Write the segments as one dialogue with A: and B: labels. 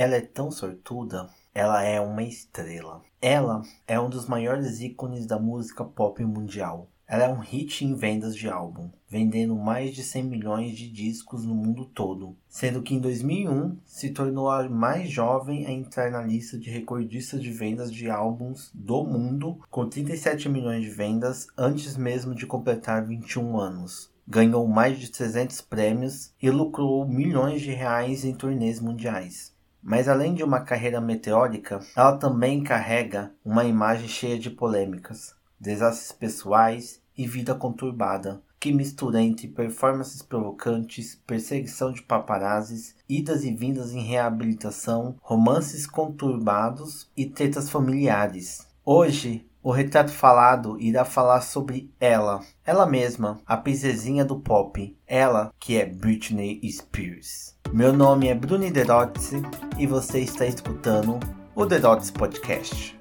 A: Ela é tão sortuda, ela é uma estrela. Ela é um dos maiores ícones da música pop mundial. Ela é um hit em vendas de álbum, vendendo mais de 100 milhões de discos no mundo todo, sendo que em 2001 se tornou a mais jovem a entrar na lista de recordistas de vendas de álbuns do mundo, com 37 milhões de vendas antes mesmo de completar 21 anos. Ganhou mais de 300 prêmios e lucrou milhões de reais em turnês mundiais. Mas além de uma carreira meteórica, ela também carrega uma imagem cheia de polêmicas desastres pessoais e vida conturbada, que mistura entre performances provocantes, perseguição de paparazzis, idas e vindas em reabilitação, romances conturbados e tretas familiares. Hoje, o retrato falado irá falar sobre ela, ela mesma, a princesinha do pop, ela que é Britney Spears. Meu nome é Bruni Derotzi e você está escutando o Derotzi Podcast.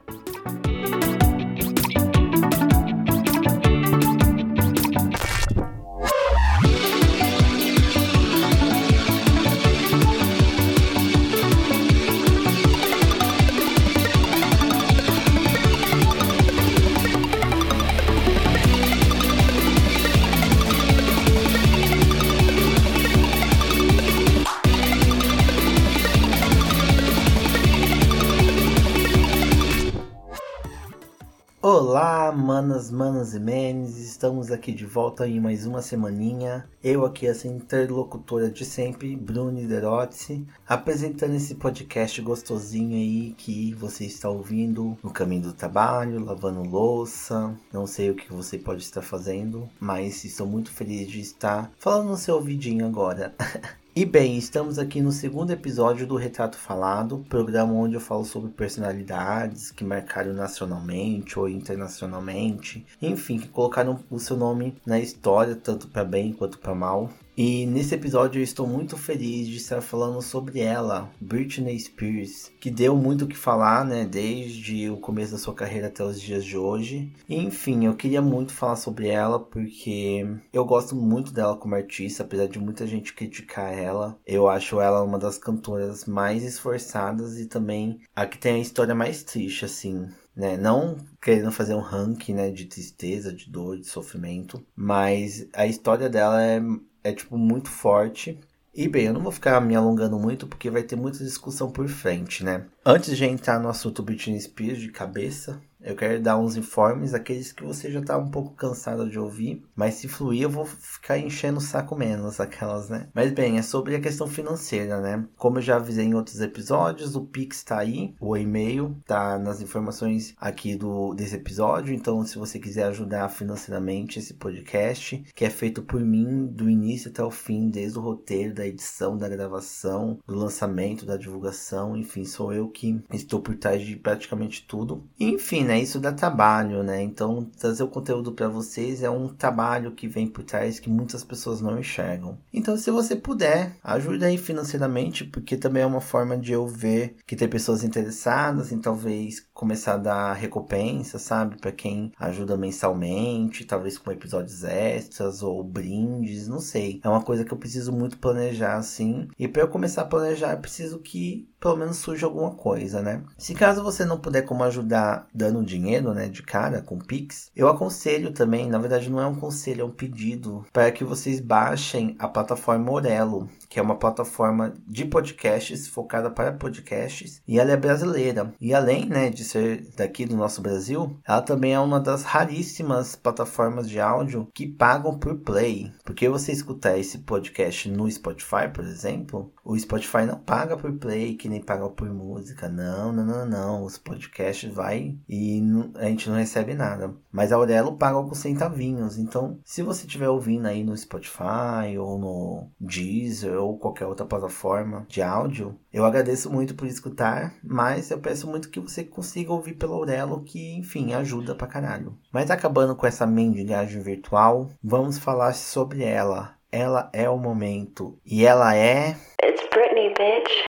A: E menes, estamos aqui de volta em mais uma semaninha. Eu aqui, essa interlocutora de sempre, Bruni Derotzi, apresentando esse podcast gostosinho aí que você está ouvindo no caminho do trabalho, lavando louça, não sei o que você pode estar fazendo, mas estou muito feliz de estar falando no seu ouvidinho agora. E bem, estamos aqui no segundo episódio do Retrato Falado, programa onde eu falo sobre personalidades que marcaram nacionalmente ou internacionalmente, enfim, que colocaram o seu nome na história, tanto para bem quanto para mal. E nesse episódio eu estou muito feliz de estar falando sobre ela, Britney Spears, que deu muito o que falar, né, desde o começo da sua carreira até os dias de hoje. E, enfim, eu queria muito falar sobre ela porque eu gosto muito dela como artista, apesar de muita gente criticar ela. Eu acho ela uma das cantoras mais esforçadas e também a que tem a história mais triste, assim, né? Não querendo fazer um ranking, né, de tristeza, de dor, de sofrimento, mas a história dela é é tipo muito forte. E bem, eu não vou ficar me alongando muito porque vai ter muita discussão por frente, né? Antes de entrar no assunto Britney Spears de cabeça, eu quero dar uns informes, aqueles que você já tá um pouco cansado de ouvir, mas se fluir eu vou ficar enchendo o saco menos, aquelas, né? Mas bem, é sobre a questão financeira, né? Como eu já avisei em outros episódios, o Pix tá aí, o e-mail tá nas informações aqui do desse episódio, então se você quiser ajudar financeiramente esse podcast, que é feito por mim do início até o fim, desde o roteiro, da edição, da gravação, do lançamento, da divulgação, enfim, sou eu que estou por trás de praticamente tudo. Enfim, né? Isso dá trabalho, né? Então, trazer o conteúdo para vocês é um trabalho que vem por trás que muitas pessoas não enxergam. Então, se você puder, ajude aí financeiramente, porque também é uma forma de eu ver que tem pessoas interessadas em talvez começar a dar recompensa, sabe? Para quem ajuda mensalmente, talvez com episódios extras ou brindes, não sei. É uma coisa que eu preciso muito planejar, assim. E para eu começar a planejar, eu preciso que pelo menos surja alguma coisa, né? Se caso você não puder como ajudar dando dinheiro, né, de cara com Pix, eu aconselho também, na verdade não é um conselho, é um pedido para que vocês baixem a plataforma Orelo, que é uma plataforma de podcasts focada para podcasts e ela é brasileira. E além, né, de ser daqui do nosso Brasil, ela também é uma das raríssimas plataformas de áudio que pagam por play. Porque você escutar esse podcast no Spotify, por exemplo, o Spotify não paga por play, que nem paga por música. Não, não, não, não. Os podcasts vai e a gente não recebe nada. Mas a Aurelo paga alguns centavinhos. Então, se você estiver ouvindo aí no Spotify ou no Deezer ou qualquer outra plataforma de áudio, eu agradeço muito por escutar, mas eu peço muito que você consiga ouvir pelo Aurelo, que, enfim, ajuda pra caralho. Mas acabando com essa mendigagem virtual, vamos falar sobre ela. Ela é o momento. E ela é. It's Britney, bitch.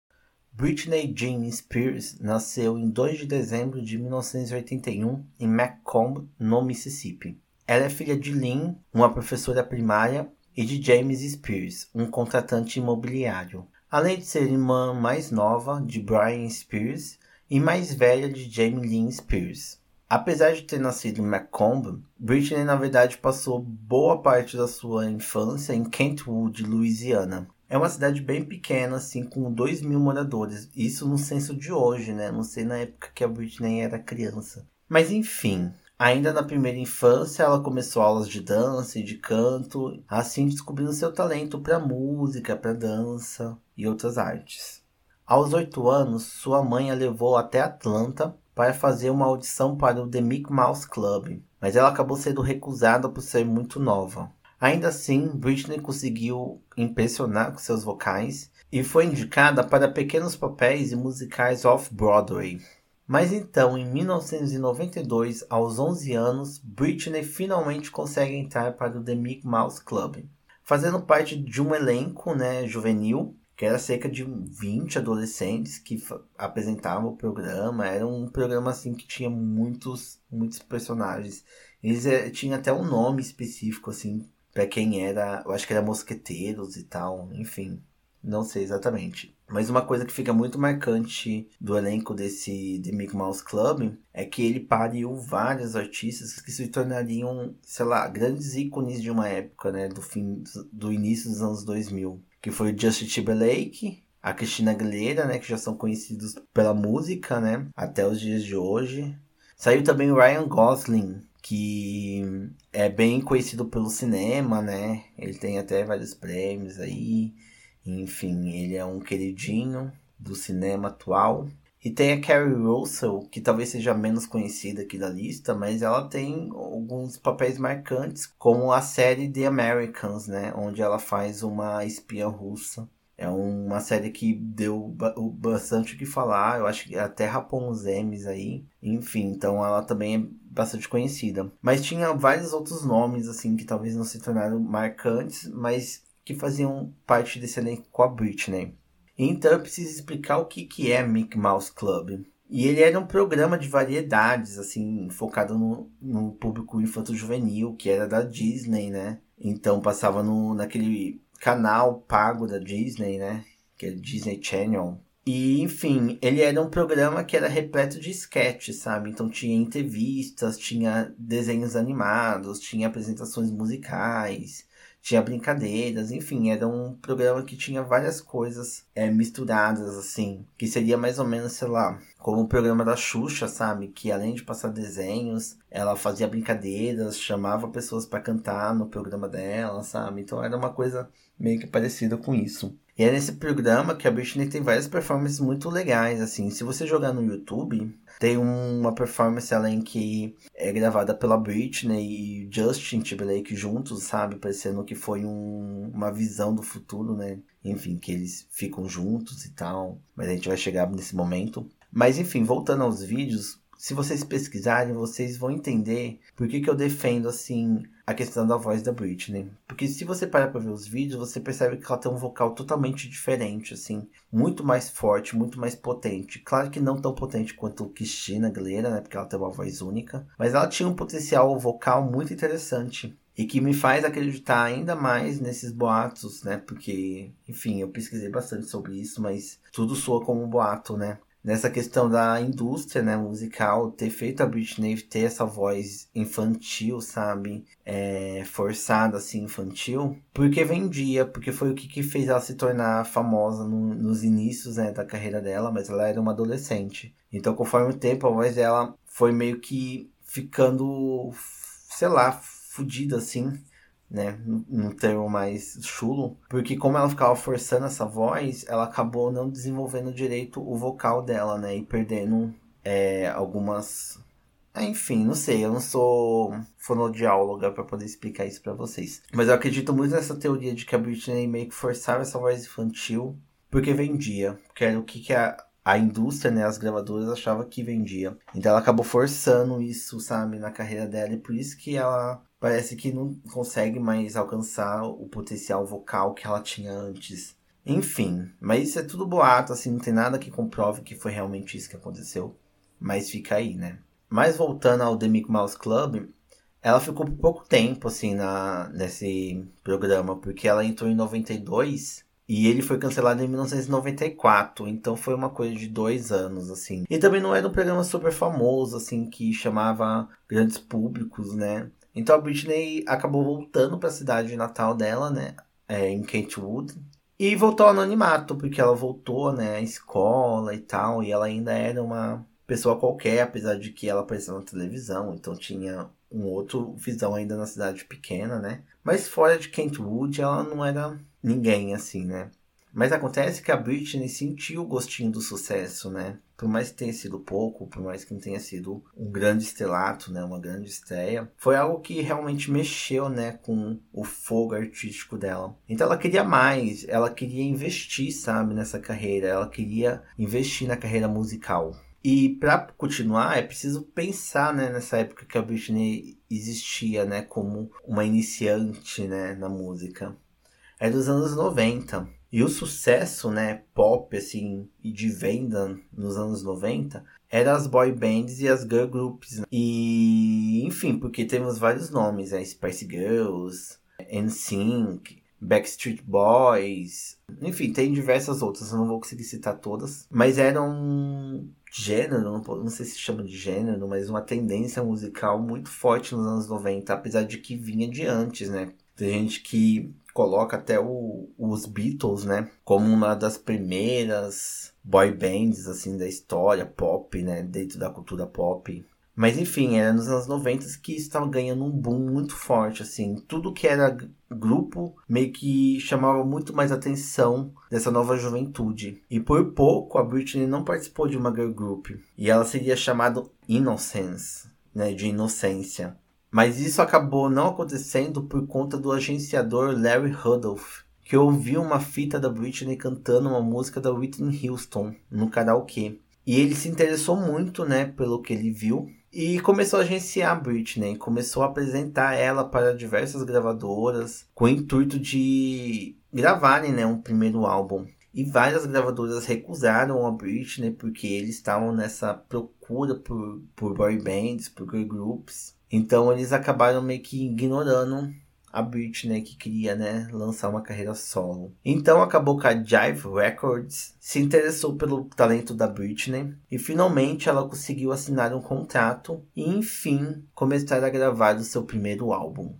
A: Britney Jean Spears nasceu em 2 de dezembro de 1981 em Macomb, no Mississippi. Ela é filha de Lynn, uma professora primária, e de James Spears, um contratante imobiliário. além de ser irmã mais nova de Brian Spears e mais velha de Jamie Lynn Spears. Apesar de ter nascido em Macomb, Britney na verdade passou boa parte da sua infância em Kentwood, Louisiana. É uma cidade bem pequena, assim, com 2 mil moradores. Isso no censo de hoje, né? Não sei na época que a Britney era criança. Mas enfim, ainda na primeira infância ela começou aulas de dança e de canto, assim descobrindo seu talento para música, para dança e outras artes. Aos oito anos, sua mãe a levou até Atlanta para fazer uma audição para o The Mickey Mouse Club, mas ela acabou sendo recusada por ser muito nova. Ainda assim, Britney conseguiu impressionar com seus vocais e foi indicada para pequenos papéis e musicais off-Broadway. Mas então, em 1992, aos 11 anos, Britney finalmente consegue entrar para o The Mickey Mouse Club, fazendo parte de um elenco né, juvenil que era cerca de 20 adolescentes que apresentavam o programa. Era um programa assim que tinha muitos, muitos personagens. Eles é, tinham até um nome específico assim para quem era, eu acho que era mosqueteiros e tal, enfim, não sei exatamente. Mas uma coisa que fica muito marcante do elenco desse The Mickey Mouse Club é que ele pariu vários artistas que se tornariam, sei lá, grandes ícones de uma época, né, do fim do início dos anos 2000 que foi o Justin Timberlake, a Christina Aguilera, né, que já são conhecidos pela música, né, até os dias de hoje. Saiu também o Ryan Gosling, que é bem conhecido pelo cinema, né? Ele tem até vários prêmios aí. Enfim, ele é um queridinho do cinema atual. E tem a Carrie Russell, que talvez seja menos conhecida aqui da lista, mas ela tem alguns papéis marcantes, como a série The Americans, né? Onde ela faz uma espiã russa. É uma série que deu bastante o que falar, eu acho que até rapou uns M's aí. Enfim, então ela também é bastante conhecida. Mas tinha vários outros nomes, assim, que talvez não se tornaram marcantes, mas que faziam parte desse elenco com a Britney. Então eu preciso explicar o que, que é Mickey Mouse Club. E ele era um programa de variedades, assim, focado no, no público infanto-juvenil, que era da Disney, né? Então passava no, naquele canal pago da Disney, né? Que é Disney Channel. E, enfim, ele era um programa que era repleto de sketches, sabe? Então tinha entrevistas, tinha desenhos animados, tinha apresentações musicais, tinha brincadeiras, enfim, era um programa que tinha várias coisas é, misturadas, assim, que seria mais ou menos, sei lá, como o programa da Xuxa, sabe? Que além de passar desenhos, ela fazia brincadeiras, chamava pessoas para cantar no programa dela, sabe? Então era uma coisa meio que parecida com isso. E é nesse programa que a Britney tem várias performances muito legais, assim. Se você jogar no YouTube, tem uma performance além que é gravada pela Britney e Justin Timberlake juntos, sabe? Parecendo que foi um, uma visão do futuro, né? Enfim, que eles ficam juntos e tal. Mas a gente vai chegar nesse momento. Mas enfim, voltando aos vídeos, se vocês pesquisarem, vocês vão entender por que, que eu defendo assim a questão da voz da Britney. Porque se você parar para ver os vídeos, você percebe que ela tem um vocal totalmente diferente, assim, muito mais forte, muito mais potente. Claro que não tão potente quanto Cristina Aguilera, né, porque ela tem uma voz única, mas ela tinha um potencial vocal muito interessante. E que me faz acreditar ainda mais nesses boatos, né? Porque, enfim, eu pesquisei bastante sobre isso, mas tudo soa como um boato, né? Nessa questão da indústria né, musical, ter feito a Britney ter essa voz infantil, sabe? É, forçada, assim, infantil. Porque vendia, porque foi o que, que fez ela se tornar famosa no, nos inícios né, da carreira dela, mas ela era uma adolescente. Então, conforme o tempo, a voz dela foi meio que ficando, sei lá, fodida, assim né, num termo mais chulo, porque como ela ficava forçando essa voz, ela acabou não desenvolvendo direito o vocal dela, né, e perdendo é, algumas é, enfim, não sei, eu não sou fonodiáloga para poder explicar isso para vocês. Mas eu acredito muito nessa teoria de que a Britney meio que forçava essa voz infantil porque vendia, porque era o que, que a, a indústria, né, as gravadoras achavam que vendia. Então ela acabou forçando isso, sabe, na carreira dela e por isso que ela parece que não consegue mais alcançar o potencial vocal que ela tinha antes. Enfim, mas isso é tudo boato, assim, não tem nada que comprove que foi realmente isso que aconteceu. Mas fica aí, né? Mas voltando ao The Mickey Mouse Club, ela ficou por pouco tempo, assim, na, nesse programa, porque ela entrou em 92 E ele foi cancelado em 1994, então foi uma coisa de dois anos, assim. E também não era um programa super famoso, assim, que chamava grandes públicos, né? Então a Britney acabou voltando para a cidade natal dela, né? É, em Kentwood. E voltou ao anonimato, porque ela voltou, né, à escola e tal, e ela ainda era uma pessoa qualquer, apesar de que ela apareceu na televisão, então tinha um outro visão ainda na cidade pequena, né? Mas fora de Kentwood, ela não era ninguém assim, né? Mas acontece que a Britney sentiu o gostinho do sucesso, né? Por mais que tenha sido pouco, por mais que não tenha sido um grande estrelato, né? Uma grande estreia, foi algo que realmente mexeu, né? Com o fogo artístico dela. Então ela queria mais, ela queria investir, sabe? Nessa carreira, ela queria investir na carreira musical. E para continuar, é preciso pensar, né, nessa época que a Britney existia, né, como uma iniciante, né, na música. É dos anos 90. E o sucesso, né, pop, assim, e de venda nos anos 90 eram as boy bands e as girl groups. Né? E, enfim, porque temos vários nomes, né, Spice Girls, NSYNC, Backstreet Boys, enfim, tem diversas outras, eu não vou conseguir citar todas, mas eram um gênero, não, não sei se chama de gênero, mas uma tendência musical muito forte nos anos 90, apesar de que vinha de antes, né? Tem gente que coloca até o, os Beatles, né, como uma das primeiras boy bands assim da história pop, né, dentro da cultura pop. Mas enfim, era nos anos 90 que estava ganhando um boom muito forte, assim. Tudo que era grupo meio que chamava muito mais atenção dessa nova juventude. E por pouco a Britney não participou de uma girl group. E ela seria chamada Innocence, né, de inocência. Mas isso acabou não acontecendo por conta do agenciador Larry Rudolph, que ouviu uma fita da Britney cantando uma música da Whitney Houston no karaokê. E ele se interessou muito, né, pelo que ele viu e começou a agenciar a Britney, começou a apresentar ela para diversas gravadoras com o intuito de gravarem, né, um primeiro álbum. E várias gravadoras recusaram a Britney porque eles estavam nessa procura por, por boy bands, por girl groups. Então eles acabaram meio que ignorando a Britney que queria, né, lançar uma carreira solo. Então acabou que a Jive Records se interessou pelo talento da Britney e finalmente ela conseguiu assinar um contrato e enfim começar a gravar o seu primeiro álbum.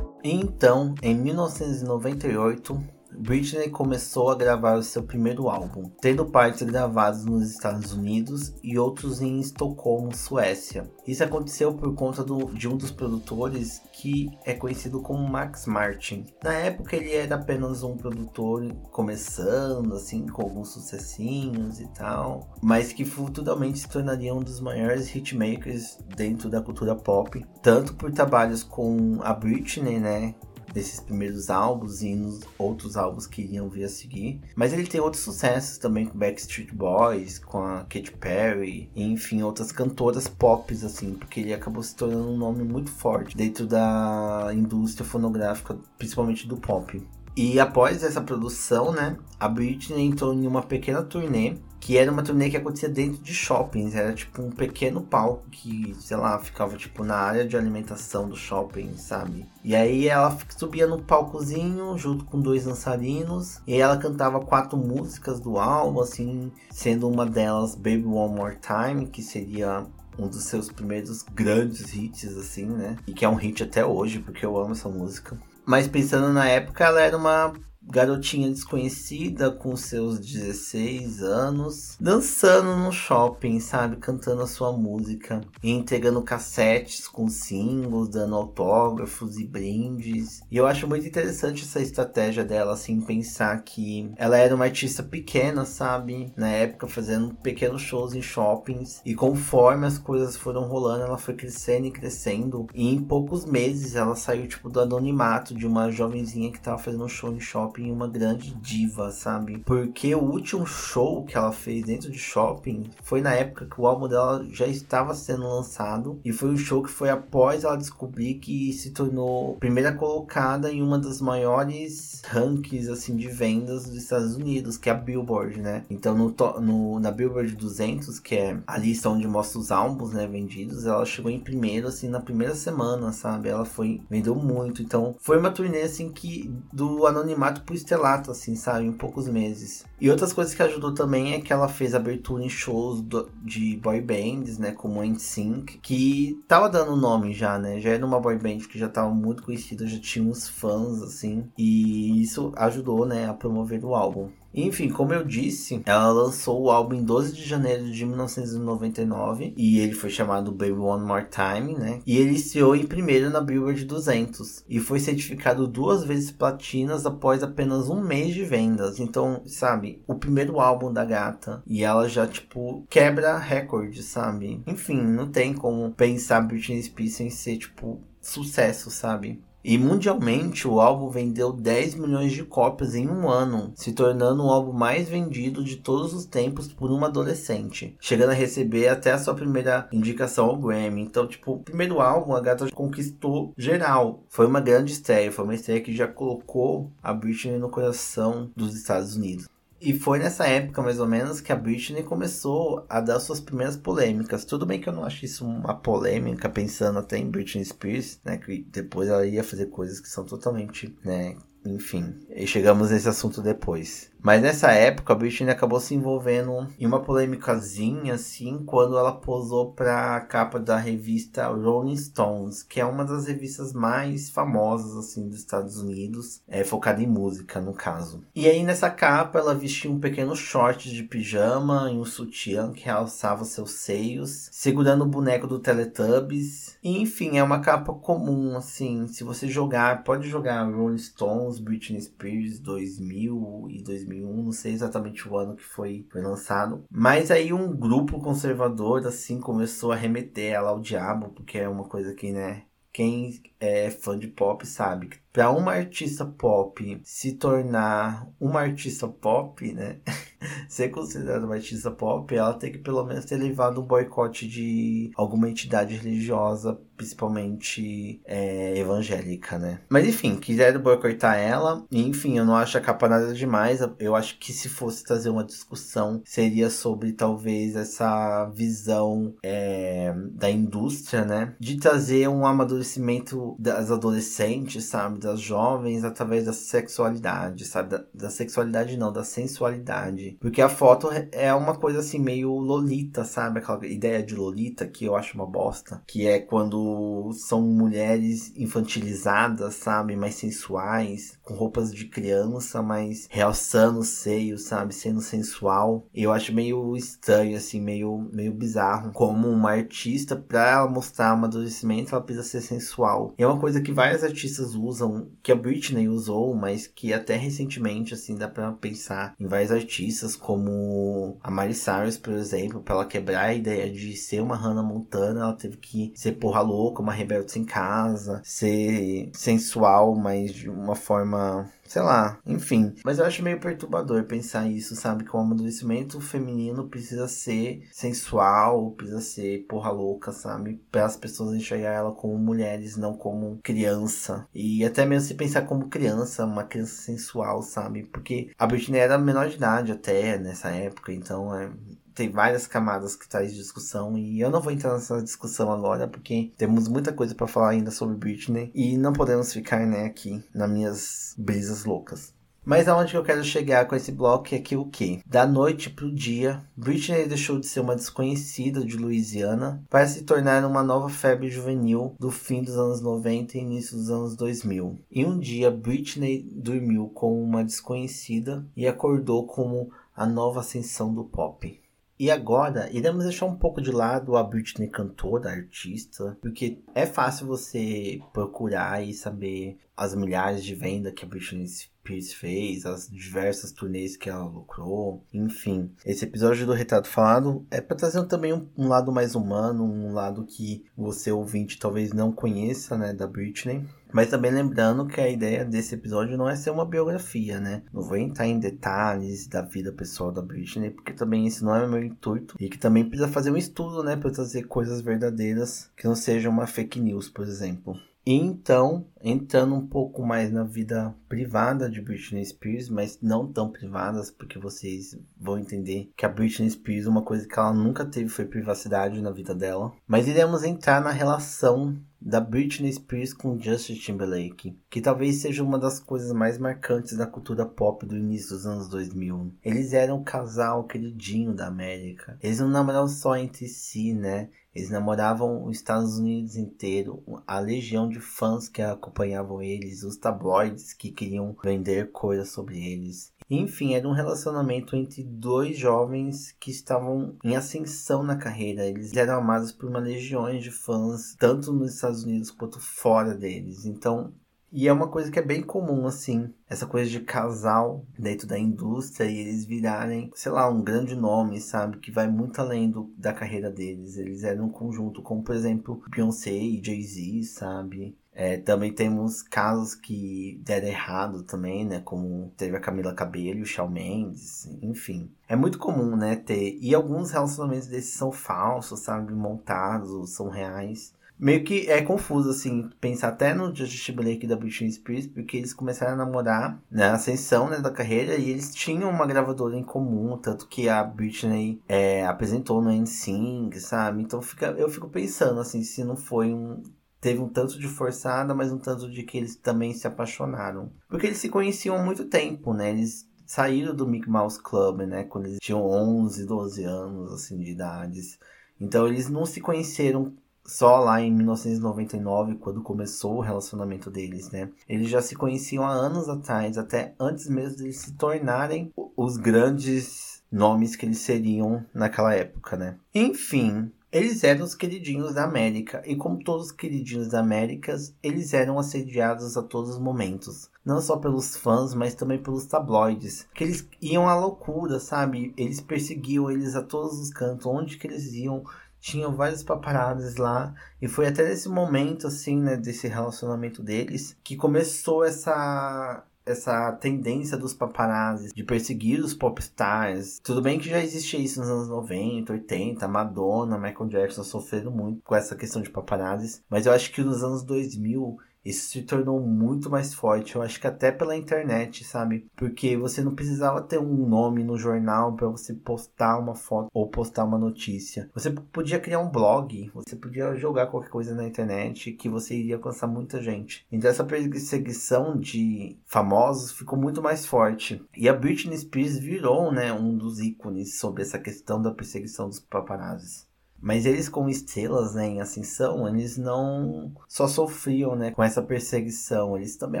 A: Então, em 1998, Britney começou a gravar o seu primeiro álbum, tendo partes gravadas nos Estados Unidos e outros em Estocolmo, Suécia. Isso aconteceu por conta do, de um dos produtores que é conhecido como Max Martin. Na época ele era apenas um produtor começando, assim, com alguns sucessinhos e tal, mas que futuramente se tornaria um dos maiores hitmakers dentro da cultura pop, tanto por trabalhos com a Britney, né, desses primeiros álbuns e nos outros álbuns que iriam vir a seguir. Mas ele tem outros sucessos também com Backstreet Boys, com a Katy Perry, e, enfim, outras cantoras pop, assim, porque ele acabou se tornando um nome muito forte dentro da indústria fonográfica, principalmente do pop. E após essa produção, né, a Britney entrou em uma pequena turnê que era uma turnê que acontecia dentro de shoppings, era tipo um pequeno palco que, sei lá, ficava tipo na área de alimentação do shopping, sabe? E aí ela subia no palcozinho junto com dois dançarinos e ela cantava quatro músicas do álbum, assim, sendo uma delas Baby One More Time, que seria um dos seus primeiros grandes hits, assim, né? E que é um hit até hoje, porque eu amo essa música. Mas pensando na época, ela era uma garotinha desconhecida com seus 16 anos, dançando no shopping, sabe? Cantando a sua música e entregando cassetes com singles, dando autógrafos e brindes. E eu acho muito interessante essa estratégia dela, assim, pensar que ela era uma artista pequena, sabe? Na época, fazendo pequenos shows em shoppings. E conforme as coisas foram rolando, ela foi crescendo e crescendo. E em poucos meses ela saiu, tipo, do anonimato de uma jovenzinha que tava fazendo um show em shopping shopping uma grande diva, sabe? Porque o último show que ela fez dentro de shopping foi na época que o álbum dela já estava sendo lançado e foi um show que foi após ela descobrir que se tornou primeira colocada em uma das maiores rankings assim de vendas dos Estados Unidos, que é a Billboard, né? Então no, no na Billboard 200, que é a lista onde mostra os álbuns, né, vendidos, ela chegou em primeiro assim na primeira semana, sabe? Ela foi vendeu muito. Então foi uma turnê assim que do anonimato pro estrelato assim, sabe, em poucos meses. E outras coisas que ajudou também é que ela fez abertura em shows do, de boy bands, né, como NSYNC, que tava dando nome já, né? Já era uma boy band que já tava muito conhecida, já tinha uns fãs assim, e isso ajudou, né, a promover o álbum. Enfim, como eu disse, ela lançou o álbum em 12 de janeiro de 1999 e ele foi chamado Baby One More Time, né? E ele estreou em primeiro na Billboard 200 e foi certificado duas vezes platinas após apenas um mês de vendas. Então, sabe, o primeiro álbum da gata e ela já, tipo, quebra recorde, sabe? Enfim, não tem como pensar Britney Spears sem ser, tipo, sucesso, sabe? E mundialmente o álbum vendeu 10 milhões de cópias em um ano, se tornando o álbum mais vendido de todos os tempos por uma adolescente, chegando a receber até a sua primeira indicação ao Grammy. Então, tipo, o primeiro álbum a gata conquistou geral. Foi uma grande estreia, foi uma estreia que já colocou a Britney no coração dos Estados Unidos. E foi nessa época, mais ou menos, que a Britney começou a dar suas primeiras polêmicas. Tudo bem que eu não acho isso uma polêmica, pensando até em Britney Spears, né? Que depois ela ia fazer coisas que são totalmente, né? Enfim, e chegamos nesse assunto depois. Mas nessa época, a Britney acabou se envolvendo em uma polêmicazinha, assim, quando ela posou pra capa da revista Rolling Stones, que é uma das revistas mais famosas, assim, dos Estados Unidos, é focada em música, no caso. E aí, nessa capa, ela vestia um pequeno short de pijama e um sutiã que realçava seus seios, segurando o boneco do Teletubbies. E, enfim, é uma capa comum, assim, se você jogar, pode jogar Rolling Stones, Britney Spears 2000 e 2000 2001, não sei exatamente o ano que foi, foi lançado. Mas aí um grupo conservador, assim, começou a remeter ela ao diabo, porque é uma coisa que, né, quem é fã de pop sabe que para uma artista pop se tornar uma artista pop, né? ser considerada uma artista pop, ela tem que pelo menos ter levado um boicote de alguma entidade religiosa, principalmente é, evangélica, né? Mas enfim, quiseram boicotar ela. Enfim, eu não acho a capa nada demais. Eu acho que se fosse trazer uma discussão, seria sobre talvez essa visão é, da indústria, né? De trazer um amadurecimento das adolescentes, sabe? Das jovens através da sexualidade, sabe? Da, da sexualidade não, da sensualidade. Porque a foto é uma coisa assim meio lolita, sabe? Aquela ideia de lolita que eu acho uma bosta. Que é quando são mulheres infantilizadas, sabe? Mais sensuais, com roupas de criança, mas realçando os seios, sabe? Sendo sensual. Eu acho meio estranho, assim, meio, meio bizarro. Como uma artista, pra ela mostrar amadurecimento, ela precisa ser sensual. E é uma coisa que vários artistas usam, que a Britney usou, mas que até recentemente, assim, dá pra pensar em vários artistas, como a Miley Cyrus, por exemplo, para ela quebrar a ideia de ser uma Hannah Montana, ela teve que ser porra louca, uma rebelde sem casa, ser sensual, mas de uma forma sei lá, enfim. Mas eu acho meio perturbador pensar isso, sabe? Que o amadurecimento feminino precisa ser sensual, precisa ser porra louca, sabe? Para as pessoas enxergar ela como mulheres, não como criança. E até mesmo se pensar como criança, uma criança sensual, sabe? Porque a Britney era menor de idade até nessa época, então é, tem várias camadas que traz discussão e eu não vou entrar nessa discussão agora porque temos muita coisa para falar ainda sobre Britney e não podemos ficar né, aqui nas minhas brisas loucas. Mas aonde eu quero chegar com esse bloco é que o que? Da noite pro dia, Britney deixou de ser uma desconhecida de Louisiana para se tornar uma nova febre juvenil do fim dos anos 90 e início dos anos 2000. E um dia, Britney dormiu como uma desconhecida e acordou como a nova ascensão do pop. E agora, iremos deixar um pouco de lado a Britney cantora, artista, porque é fácil você procurar e saber as milhares de vendas que a Britney Spears fez, as diversas turnês que ela lucrou, enfim. Esse episódio do Retrato Falado é para trazer também um, um, lado mais humano, um lado que você ouvinte talvez não conheça, né, da Britney. Mas também lembrando que a ideia desse episódio não é ser uma biografia, né? Não vou entrar em detalhes da vida pessoal da Britney, porque também esse não é meu intuito. E que também precisa fazer um estudo, né? Para trazer coisas verdadeiras que não seja uma fake news, por exemplo. Então, entrando um pouco mais na vida privada de Britney Spears, mas não tão privadas, porque vocês vão entender que a Britney Spears, uma coisa que ela nunca teve foi privacidade na vida dela. Mas iremos entrar na relação da Britney Spears com Justin Timberlake, que talvez seja uma das coisas mais marcantes da cultura pop do início dos anos 2000. Eles eram o casal queridinho da América. Eles não namoravam só entre si, né? Eles namoravam os Estados Unidos inteiro, a legião de fãs que acompanhavam eles, os tabloides que queriam vender coisas sobre eles. Enfim, era um relacionamento entre dois jovens que estavam em ascensão na carreira. Eles eram amados por uma legião de fãs, tanto nos Estados Unidos quanto fora deles. Então, e é uma coisa que é bem comum, assim, essa coisa de casal dentro da indústria e eles virarem, sei lá, um grande nome, sabe? Que vai muito além do, da carreira deles. Eles eram um conjunto, como por exemplo Beyoncé e Jay-Z, sabe? É, também temos casos que deram errado também, né? Como teve a Camila Cabello, o Shawn Mendes, enfim. É muito comum, né? Ter. E alguns relacionamentos desses são falsos, sabe? Montados, são reais meio que é confuso, assim, pensar até no Justin Timberlake da Britney Spears, porque eles começaram a namorar na né, ascensão né, da carreira e eles tinham uma gravadora em comum, tanto que a Britney é, apresentou no NSYNC, sabe? Então fica, eu fico pensando, assim, se não foi um... Teve um tanto de forçada, mas um tanto de que eles também se apaixonaram. Porque eles se conheciam há muito tempo, né? Eles saíram do Mickey Mouse Club, né? Quando eles tinham 11, 12 anos, assim, de idades. Então eles não se conheceram só lá em 1999, quando começou o relacionamento deles, né? Eles já se conheciam há anos atrás, até antes mesmo de se tornarem os grandes nomes que eles seriam naquela época, né? Enfim, eles eram os queridinhos da América, e como todos os queridinhos da América, eles eram assediados a todos os momentos. Não só pelos fãs, mas também pelos tabloides. Que eles iam à loucura, sabe? Eles perseguiam eles a todos os cantos, onde que eles iam tinham vários paparazzis lá. E foi até nesse momento, assim, né, desse relacionamento deles, que começou essa essa tendência dos paparazzis de perseguir os popstars. Tudo bem que já existia isso nos anos 90, 80, Madonna, Michael Jackson sofreram muito com essa questão de paparazzis, mas eu acho que nos anos 2000 isso se tornou muito mais forte. Eu acho que até pela internet, sabe? Porque você não precisava ter um nome no jornal para você postar uma foto ou postar uma notícia. Você podia criar um blog, você podia jogar qualquer coisa na internet que você iria alcançar muita gente. Então essa perseguição de famosos ficou muito mais forte. E a Britney Spears virou, né, um dos ícones sobre essa questão da perseguição dos paparazzis. Mas eles, como estrelas né, em ascensão, eles não só sofriam né, com essa perseguição, eles também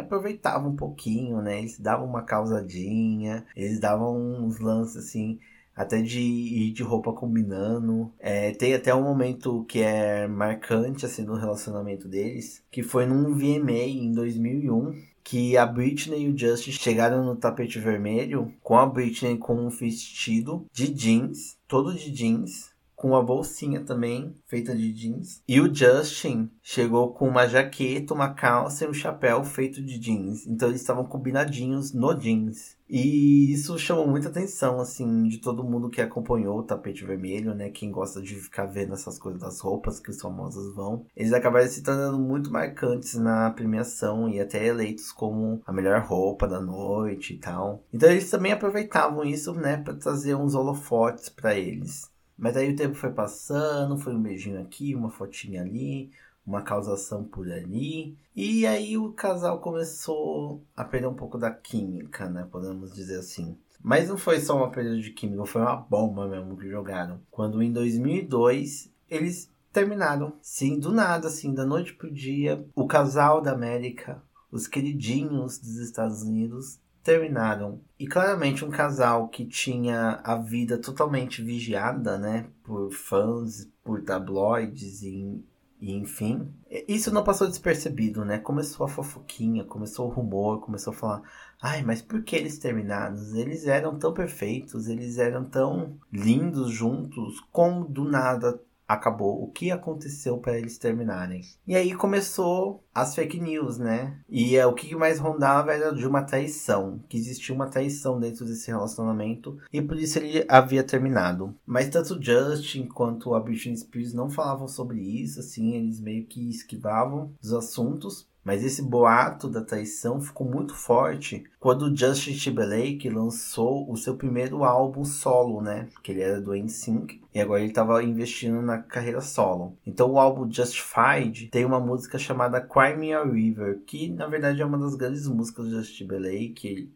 A: aproveitavam um pouquinho, né? Eles davam uma causadinha, eles davam uns lances assim, até de ir de roupa combinando. É, tem até um momento que é marcante assim no relacionamento deles, que foi num VMA em 2001, que a Britney e o Justin chegaram no tapete vermelho com a Britney com um vestido de jeans, todo de jeans, com uma bolsinha também, feita de jeans. E o Justin chegou com uma jaqueta, uma calça e um chapéu feito de jeans. Então eles estavam combinadinhos no jeans. E isso chamou muita atenção, assim, de todo mundo que acompanhou o tapete vermelho, né? Quem gosta de ficar vendo essas coisas das roupas que os famosos vão. Eles acabaram se tornando muito marcantes na premiação e até eleitos como a melhor roupa da noite e tal. Então eles também aproveitavam isso, né, para trazer uns holofotes para eles. Mas aí o tempo foi passando, foi um beijinho aqui, uma fotinha ali, uma causação por ali. E aí o casal começou a perder um pouco da química, né? Podemos dizer assim. Mas não foi só uma perda de química, foi uma bomba mesmo que jogaram. Quando em 2002 eles terminaram. Sim, do nada, assim, da noite pro dia, o casal da América, os queridinhos dos Estados Unidos, terminaram. E claramente um casal que tinha a vida totalmente vigiada, né, por fãs, por tabloides e E enfim, isso não passou despercebido, né? Começou a fofoquinha, começou o rumor, começou a falar: ai, mas por que eles terminados? Eles eram tão perfeitos, eles eram tão lindos juntos, como do nada acabou, o que aconteceu para eles terminarem. E aí começou as fake news, né? E é, o que mais rondava era de uma traição, que existia uma traição dentro desse relacionamento e por isso ele havia terminado. Mas tanto Justin quanto a Britney Spears não falavam sobre isso, assim, eles meio que esquivavam dos assuntos. Mas esse boato da traição ficou muito forte quando Justin Timberlake lançou o seu primeiro álbum solo, né? Que ele era do NSYNC e agora ele estava investindo na carreira solo. Então o álbum Justified tem uma música chamada Cry Me a River, que na verdade é uma das grandes músicas do Justin Timberlake,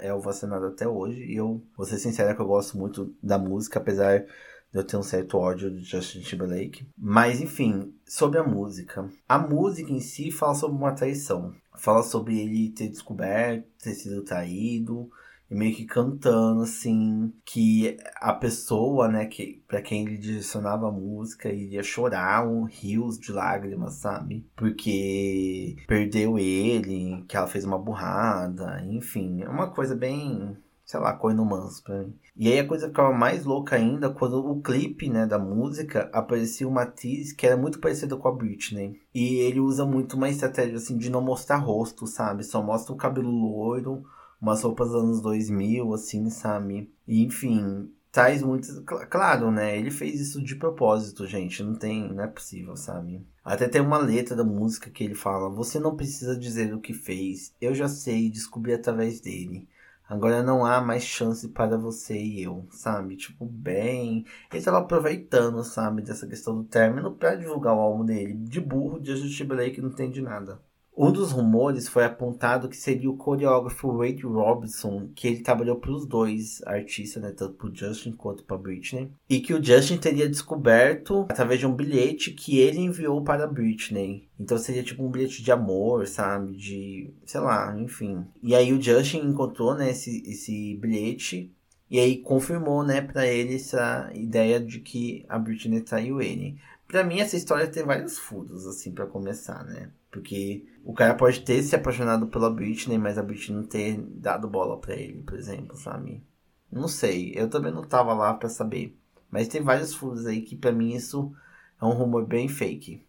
A: é ovacionado até hoje. E eu vou ser sincero que eu gosto muito da música, apesar eu tenho um certo ódio de Justin Timberlake. Mas enfim, sobre a música. A música em si fala sobre uma traição. Fala sobre ele ter descoberto, ter sido traído. E meio que cantando, assim, que a pessoa, né, que para quem ele direcionava a música iria chorar um rios de lágrimas, sabe? Porque perdeu ele, que ela fez uma burrada, enfim. É uma coisa bem sei lá, corno manso pra mim. E aí a coisa ficava mais louca ainda quando o clipe, né, da música, aparecia uma atriz que era muito parecida com a Britney. E ele usa muito uma estratégia, assim, de não mostrar rosto, sabe? Só mostra o cabelo loiro, umas roupas dos anos 2000, assim, sabe? E, enfim, traz muito... Claro, né, ele fez isso de propósito, gente, não tem... não é possível, sabe? Até tem uma letra da música que ele fala: Você não precisa dizer o que fez, eu já sei, descobri através dele. Agora não há mais chance para você e eu, sabe? Tipo, bem. Ele tava aproveitando, sabe, dessa questão do término para divulgar o álbum dele. De burro, de Justin que não tem de nada. Um dos rumores foi apontado que seria o coreógrafo Wade Robinson, que ele trabalhou para os dois artistas, né, tanto para o Justin quanto para Britney, e que o Justin teria descoberto através de um bilhete que ele enviou para Britney. Então seria tipo um bilhete de amor, sabe, de, sei lá, enfim. E aí o Justin encontrou, né, esse, esse bilhete e aí confirmou, né, para ele essa ideia de que a Britney traiu ele. Para mim essa história tem vários furos assim para começar, né? Porque o cara pode ter se apaixonado pela Britney, mas a Britney não ter dado bola para ele, por exemplo, sabe? Não sei, eu também não tava lá para saber. Mas tem vários furos aí que para mim isso é um rumor bem fake.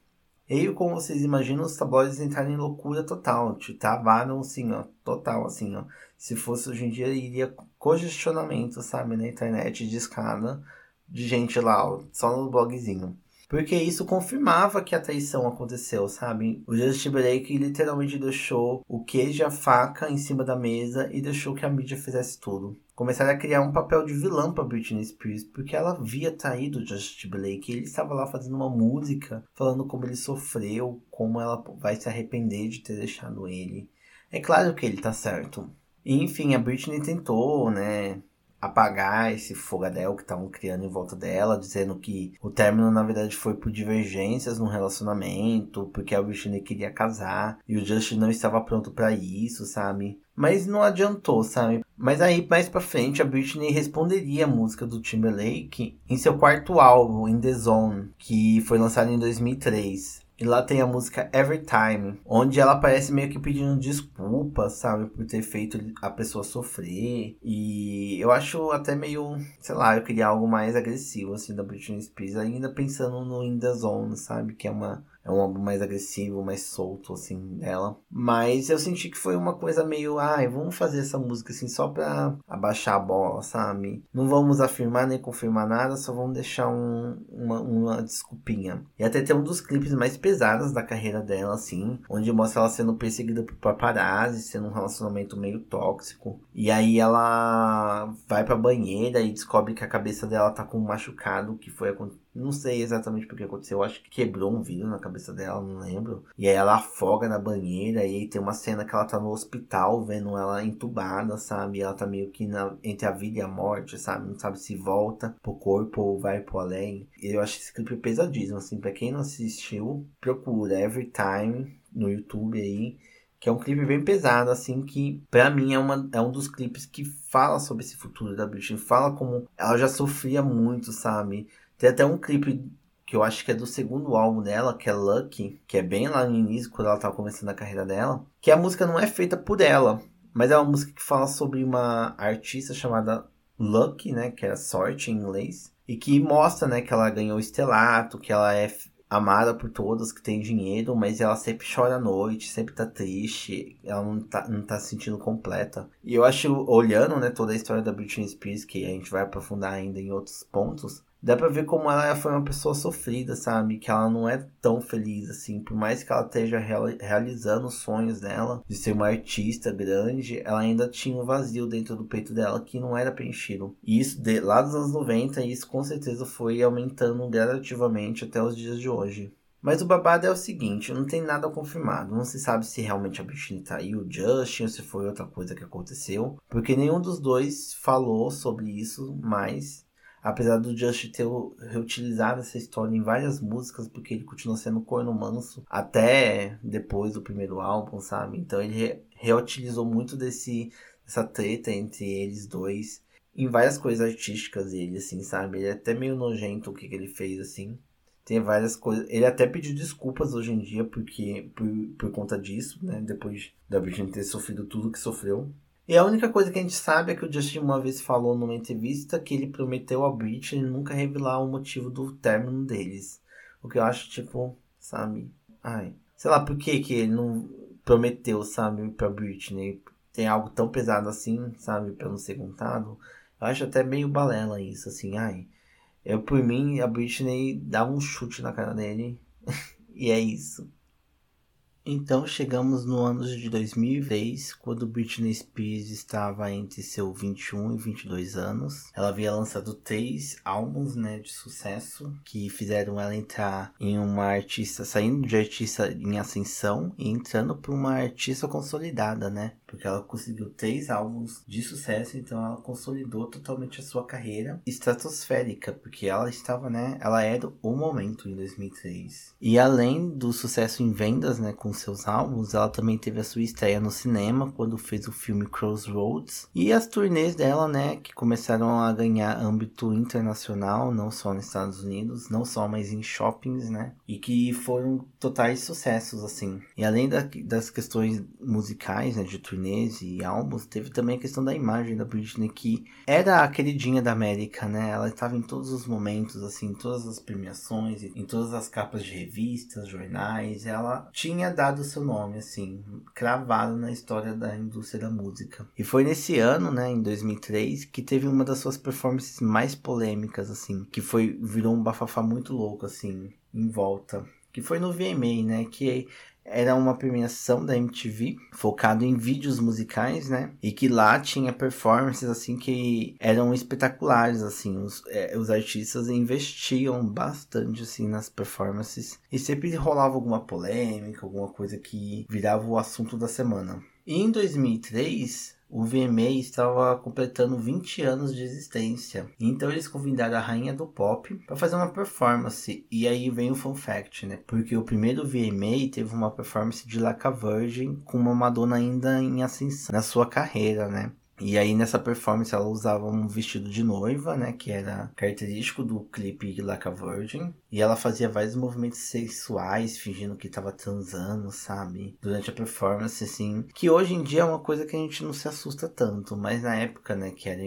A: E como vocês imaginam, os tabloides entraram em loucura total. Travaram assim, ó, total, assim, ó. Se fosse hoje em dia, iria congestionamento, sabe, na internet de escada de gente lá, ó, só no blogzinho. Porque isso confirmava que a traição aconteceu, sabe? O Justin Timberlake literalmente deixou o queijo e a faca em cima da mesa e deixou que a mídia fizesse tudo. Começaram a criar um papel de vilã para Britney Spears, porque ela havia traído o Justin Timberlake. Ele estava lá fazendo uma música, falando como ele sofreu, como ela vai se arrepender de ter deixado ele. É claro que ele tá certo. E, enfim, a Britney tentou, né, apagar esse fogaréu que estavam criando em volta dela, dizendo que o término na verdade foi por divergências no relacionamento, porque a Britney queria casar e o Justin não estava pronto para isso, sabe? Mas não adiantou, sabe? Mas aí mais para frente a Britney responderia a música do Timberlake em seu quarto álbum, In The Zone, que foi lançado em 2003. E lá tem a música Every Time, onde ela aparece meio que pedindo desculpas, sabe, por ter feito a pessoa sofrer. E eu acho até meio, sei lá, eu queria algo mais agressivo, assim, da Britney Spears, ainda pensando no In The Zone, sabe, que é uma é um álbum mais agressivo, mais solto, assim, dela. Mas eu senti que foi uma coisa meio, ai, vamos fazer essa música assim só pra abaixar a bola, sabe? Não vamos afirmar nem confirmar nada, só vamos deixar um, uma, uma desculpinha. E até tem um dos clipes mais pesados da carreira dela, assim, onde mostra ela sendo perseguida por paparazzi, sendo um relacionamento meio tóxico. E aí ela vai pra banheira e descobre que a cabeça dela tá com um machucado que foi acontecido não sei exatamente o que aconteceu. Eu acho que quebrou um vidro na cabeça dela, não lembro. E aí ela afoga na banheira. E aí tem uma cena que ela tá no hospital vendo ela entubada, sabe? Ela tá meio que na, entre a vida e a morte, sabe? Não sabe se volta pro corpo ou vai pro além. Eu acho esse clipe pesadíssimo, assim. Pra quem não assistiu, procura Every Time no YouTube aí que é um clipe bem pesado, assim, que para mim é, uma, é um dos clipes que fala sobre esse futuro da Britney, fala como ela já sofria muito, sabe? Tem até um clipe que eu acho que é do segundo álbum dela, que é Lucky, que é bem lá no início, quando ela tava começando a carreira dela, que a música não é feita por ela, mas é uma música que fala sobre uma artista chamada Lucky, né, que é sorte em inglês, e que mostra, né, que ela ganhou estelato, que ela é amada por todos, que tem dinheiro, mas ela sempre chora à noite, sempre tá triste, ela não tá, não tá se sentindo completa. E eu acho, olhando, né, toda a história da Britney Spears, que a gente vai aprofundar ainda em outros pontos, dá pra ver como ela foi uma pessoa sofrida, sabe? Que ela não é tão feliz assim. Por mais que ela esteja realizando os sonhos dela de ser uma artista grande, ela ainda tinha um vazio dentro do peito dela que não era preenchido. E isso, de, lá dos anos 90, isso com certeza foi aumentando gradativamente até os dias de hoje. Mas o babado é o seguinte, não tem nada confirmado. Não se sabe se realmente a Britney traiu o Justin ou se foi outra coisa que aconteceu. Porque nenhum dos dois falou sobre isso, mas Apesar do Just ter reutilizado essa história em várias músicas, porque ele continua sendo corno manso até depois do primeiro álbum, sabe? Então ele re reutilizou muito desse, dessa treta entre eles dois em várias coisas artísticas dele, assim, sabe? Ele é até meio nojento o que, que ele fez, assim. Tem várias coisas. Ele até pediu desculpas hoje em dia porque, por, por conta disso, né? Depois da Britney ter sofrido tudo que sofreu. E a única coisa que a gente sabe é que o Justin uma vez falou numa entrevista que ele prometeu a Britney nunca revelar o motivo do término deles. O que eu acho, tipo, sabe? Ai. Sei lá por que, que ele não prometeu, sabe, pra Britney. Tem algo tão pesado assim, sabe, pra não ser contado. Eu acho até meio balela isso, assim, ai. Eu, por mim, a Britney dava um chute na cara dele. e é isso. Então chegamos no ano de 2010, quando Britney Spears estava entre seus 21 e 22 anos. Ela havia lançado três álbuns né, de sucesso que fizeram ela entrar em uma artista, saindo de artista em ascensão e entrando para uma artista consolidada, né? Porque ela conseguiu três álbuns de sucesso, então ela consolidou totalmente a sua carreira estratosférica, porque ela estava, né, ela era o momento em 2003. E além do sucesso em vendas, né, com seus álbuns, ela também teve a sua estreia no cinema quando fez o filme Crossroads e as turnês dela, né, que começaram a ganhar âmbito internacional, não só nos Estados Unidos, não só mais em shoppings, né, e que foram totais sucessos assim. E além da, das questões musicais, né, de turnês e álbuns, teve também a questão da imagem da Britney, que era a queridinha da América, né? Ela estava em todos os momentos, assim, em todas as premiações, em todas as capas de revistas, jornais. Ela tinha dado seu nome, assim, cravado na história da indústria da música. E foi nesse ano, né, em 2003, que teve uma das suas performances mais polêmicas, assim, que foi virou um bafafá muito louco, assim, em volta que foi no VMA, né? Que era uma premiação da MTV focado em vídeos musicais, né? E que lá tinha performances assim que eram espetaculares, assim. Os, é, os artistas investiam bastante assim nas performances e sempre rolava alguma polêmica, alguma coisa que virava o assunto da semana. E em 2003 o VMA estava completando 20 anos de existência. Então eles convidaram a rainha do pop para fazer uma performance. E aí vem o fun fact, né? Porque o primeiro VMA teve uma performance de Laca Virgin com uma Madonna ainda em ascensão na sua carreira, né? E aí nessa performance ela usava um vestido de noiva, né, que era característico do clipe Like a Virgin, e ela fazia vários movimentos sexuais, fingindo que estava transando, sabe? Durante a performance assim, que hoje em dia é uma coisa que a gente não se assusta tanto, mas na época, né, que era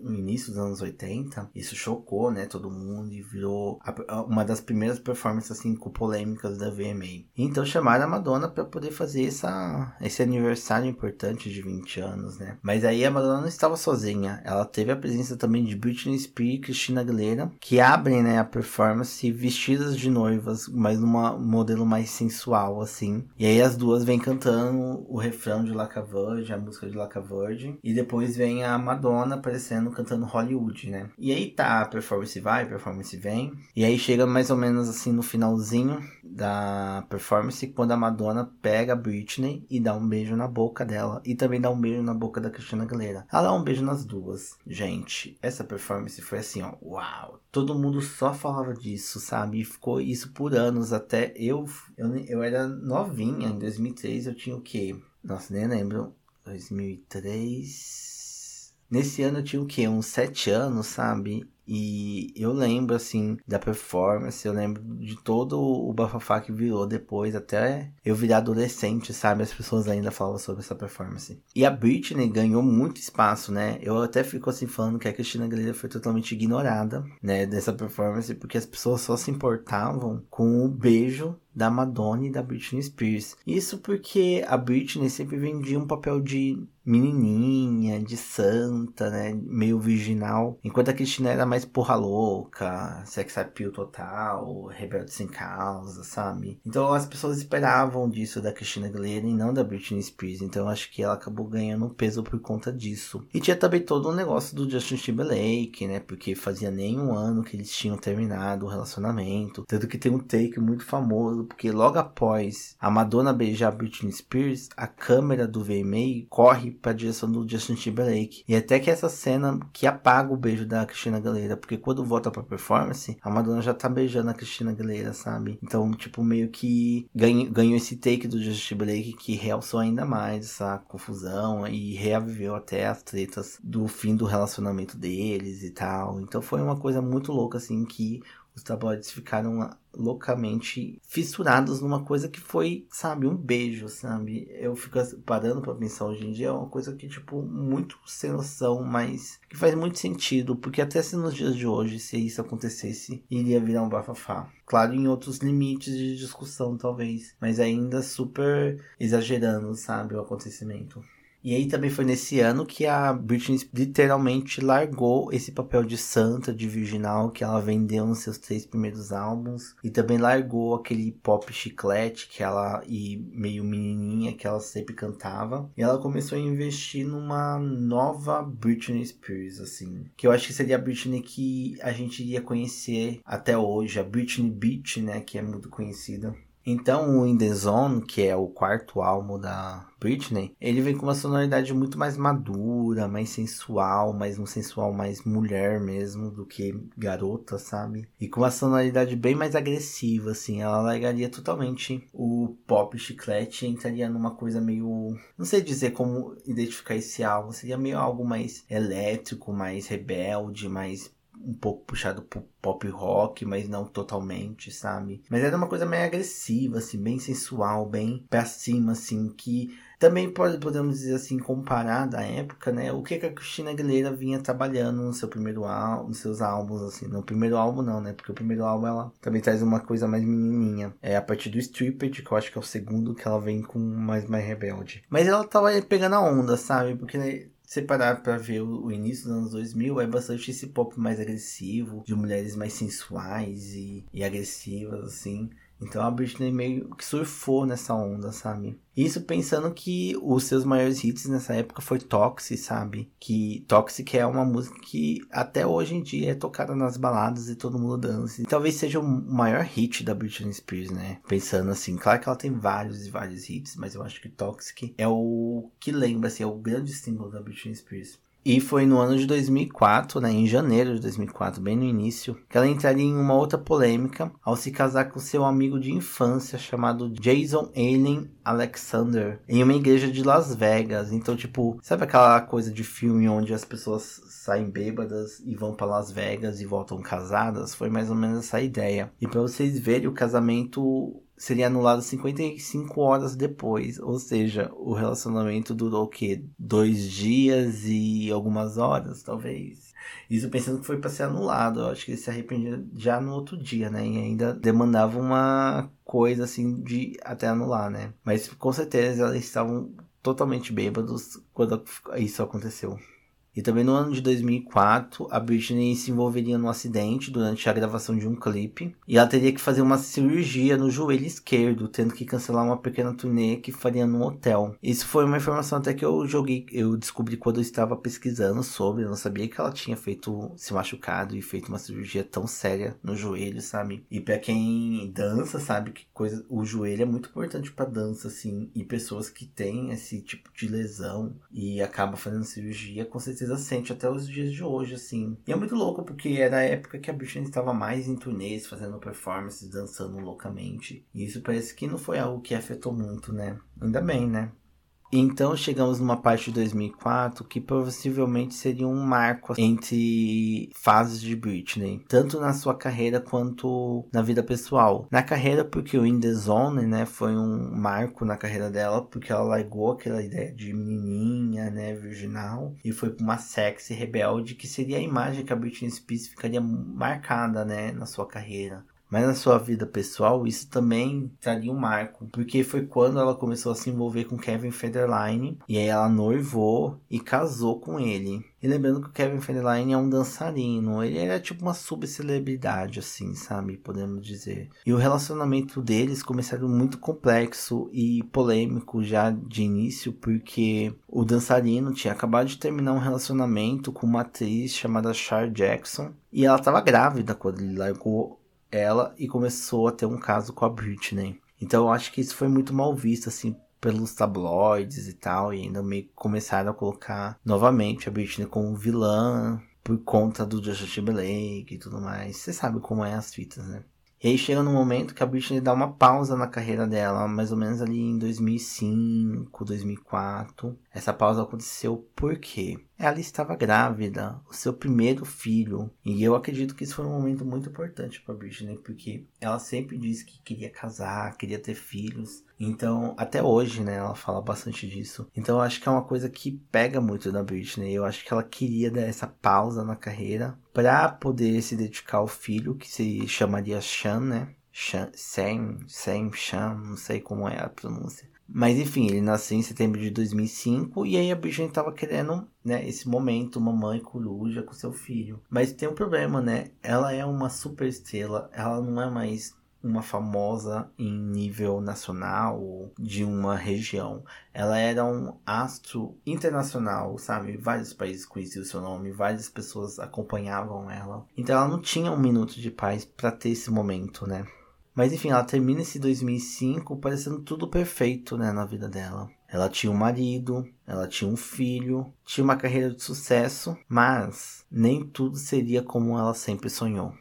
A: no início dos anos 80, isso chocou, né, todo mundo e virou uma das primeiras performances assim com polêmicas da VMA. Então chamaram a Madonna para poder fazer essa esse aniversário importante de 20 anos, né? Mas aí a a Madonna não estava sozinha. Ela teve a presença também de Britney Spears e Christina Aguilera, que abrem né, a performance vestidas de noivas, mas num modelo mais sensual, assim. E aí as duas vêm cantando o refrão de Laca Virgin, a música de Laca Virgin. E depois vem a Madonna aparecendo cantando Hollywood, né? E aí tá, a performance vai, a performance vem. E aí chega mais ou menos assim no finalzinho da performance, quando a Madonna pega a Britney e dá um beijo na boca dela. E também dá um beijo na boca da Christina Aguilera. Ela dá um beijo nas duas. Gente, essa performance foi assim, ó, uau. Todo mundo só falava disso, sabe? E ficou isso por anos até eu, eu, eu era novinha, em 2003 eu tinha o quê? Nossa, nem lembro. 2003. Nesse ano eu tinha o quê? Uns 7 anos, sabe? E eu lembro, assim, da performance, eu lembro de todo o bafafá que virou depois, até eu virar adolescente, sabe? As pessoas ainda falavam sobre essa performance. E a Britney ganhou muito espaço, né? Eu até fico assim falando que a Cristina Aguilera foi totalmente ignorada, né? Dessa performance, porque as pessoas só se importavam com o beijo da Madonna e da Britney Spears. Isso porque a Britney sempre vendia um papel de menininha, de santa, né? Meio virginal. Enquanto a Cristina era mais porra louca, sex appeal total, rebelde sem causa, sabe? Então as pessoas esperavam disso da Cristina Aguilera e não da Britney Spears. Então acho que ela acabou ganhando peso por conta disso. E tinha também todo o um negócio do Justin Timberlake, né? Porque fazia nem um ano que eles tinham terminado o relacionamento. Tanto que tem um take muito famoso, porque logo após a Madonna beijar Britney Spears, a câmera do VMA corre para a direção do Justin Timberlake. E até que essa cena que apaga o beijo da Cristina Aguilera, porque quando volta pra performance, a Madonna já tá beijando a Cristina Aguilera, sabe? Então, tipo, meio que ganhou, ganhou esse take do Justin Timberlake que realçou ainda mais essa confusão e reaviveu até as tretas do fim do relacionamento deles e tal. Então foi uma coisa muito louca, assim, que os tabloides ficaram loucamente fissurados numa coisa que foi, sabe, um beijo, sabe? Eu fico parando pra pensar hoje em dia, é uma coisa que, tipo, muito sem noção, mas que faz muito sentido, porque até se nos dias de hoje, se isso acontecesse, iria virar um bafafá. Claro, em outros limites de discussão, talvez, mas ainda super exagerando, sabe, o acontecimento. E aí também foi nesse ano que a Britney literalmente largou esse papel de santa, de virginal que ela vendeu nos seus três primeiros álbuns. E também largou aquele pop chiclete que ela e meio menininha que ela sempre cantava. E ela começou a investir numa nova Britney Spears, assim. Que eu acho que seria a Britney que a gente iria conhecer até hoje, a Britney Beach, né, que é muito conhecida. Então, o In The Zone, que é o quarto álbum da Britney, ele vem com uma sonoridade muito mais madura, mais sensual, mais um sensual mais mulher mesmo do que garota, sabe? E com uma sonoridade bem mais agressiva, assim. Ela largaria totalmente o pop chiclete e entraria numa coisa meio. Não sei dizer como identificar esse álbum. Seria meio algo mais elétrico, mais rebelde, mais um pouco puxado pro pop rock, mas não totalmente, sabe? Mas era uma coisa meio agressiva, assim, bem sensual, bem pra cima, assim, que também pode, podemos dizer assim, comparar da época, né? O que, que a Cristina Aguilera vinha trabalhando no seu primeiro álbum, nos seus álbuns, assim. No primeiro álbum não, né? Porque o primeiro álbum ela também traz uma coisa mais menininha. É a partir do Stripped, que eu acho que é o segundo que ela vem com mais, mais rebelde. Mas ela tava pegando a onda, sabe? Porque você parar pra ver o, início dos anos 2000, é bastante esse pop mais agressivo, de mulheres mais sensuais e, e agressivas, assim. Então a Britney meio que surfou nessa onda, sabe? Isso pensando que os seus maiores hits nessa época foi Toxic, sabe? Que Toxic é uma música que até hoje em dia é tocada nas baladas e todo mundo dança. E talvez seja o maior hit da Britney Spears, né? Pensando assim, claro que ela tem vários e vários hits, mas eu acho que Toxic é o que lembra, assim, é o grande símbolo da Britney Spears. E foi no ano de 2004, né, em janeiro de 2004, bem no início, que ela entraria em uma outra polêmica ao se casar com seu amigo de infância chamado Jason Allen Alexander em uma igreja de Las Vegas. Então, tipo, sabe aquela coisa de filme onde as pessoas saem bêbadas e vão para Las Vegas e voltam casadas? Foi mais ou menos essa ideia. E para vocês verem, o casamento seria anulado 55 horas depois. Ou seja, o relacionamento durou o quê? Dois dias e algumas horas, talvez. Isso pensando que foi para ser anulado. Eu acho que ele se arrependia já no outro dia, né? E ainda demandava uma coisa assim de até anular, né? Mas com certeza eles estavam totalmente bêbados quando isso aconteceu. E também no ano de 2004, a Britney se envolveria num acidente durante a gravação de um clipe e ela teria que fazer uma cirurgia no joelho esquerdo, tendo que cancelar uma pequena turnê que faria num hotel. Isso foi uma informação até que eu joguei, eu descobri quando eu estava pesquisando sobre, eu não sabia que ela tinha feito se machucado e feito uma cirurgia tão séria no joelho, sabe? E para quem dança, sabe que coisa, o joelho é muito importante para dança assim, e pessoas que têm esse tipo de lesão e acabam fazendo cirurgia, com certeza certeza sente até os dias de hoje, assim. E é muito louco, porque era a época que a Britney estava mais em turnês, fazendo performances, dançando loucamente. E isso parece que não foi algo que afetou muito, né? Ainda bem, né? Então chegamos numa parte de 2004 que possivelmente seria um marco entre fases de Britney, tanto na sua carreira quanto na vida pessoal. Na carreira porque o In The Zone, né, foi um marco na carreira dela, porque ela largou aquela ideia de menininha, né, virginal, e foi para uma sexy rebelde que seria a imagem que a Britney Spears ficaria marcada, né, na sua carreira. Mas na sua vida pessoal, isso também traria um marco, porque foi quando ela começou a se envolver com Kevin Federline, e aí ela noivou e casou com ele. E lembrando que o Kevin Federline é um dançarino, ele era tipo uma subcelebridade, assim, sabe? Podemos dizer. E o relacionamento deles começaram muito complexo e polêmico já de início, porque o dançarino tinha acabado de terminar um relacionamento com uma atriz chamada Char Jackson, e ela estava grávida quando ele largou ela e começou a ter um caso com a Britney. Então eu acho que isso foi muito mal visto, assim, pelos tabloides e tal, e ainda meio começaram a colocar novamente a Britney como vilã por conta do Justin Timberlake e tudo mais. Você sabe como é as fitas, né? E aí chega no momento que a Britney dá uma pausa na carreira dela, mais ou menos ali em 2005, 2004. Essa pausa aconteceu porque ela estava grávida, o seu primeiro filho. E eu acredito que isso foi um momento muito importante para Britney, porque ela sempre disse que queria casar, queria ter filhos. Então, até hoje, né, ela fala bastante disso. Então, eu acho que é uma coisa que pega muito da Britney. Eu acho que ela queria dar essa pausa na carreira para poder se dedicar ao filho, que se chamaria Sean, né? Sean, Sam, Sam, Sean, não sei como é a pronúncia. Mas enfim, ele nasceu em setembro de 2005 e aí a Britney tava querendo, né, esse momento, mamãe coruja com seu filho. Mas tem um problema, né? Ela é uma super estrela, ela não é mais uma famosa em nível nacional de uma região. Ela era um astro internacional, sabe? Vários países conheciam o seu nome, várias pessoas acompanhavam ela. Então ela não tinha um minuto de paz para ter esse momento, né? Mas enfim, ela termina esse 2005 parecendo tudo perfeito, né, na vida dela. Ela tinha um marido, ela tinha um filho, tinha uma carreira de sucesso, mas nem tudo seria como ela sempre sonhou.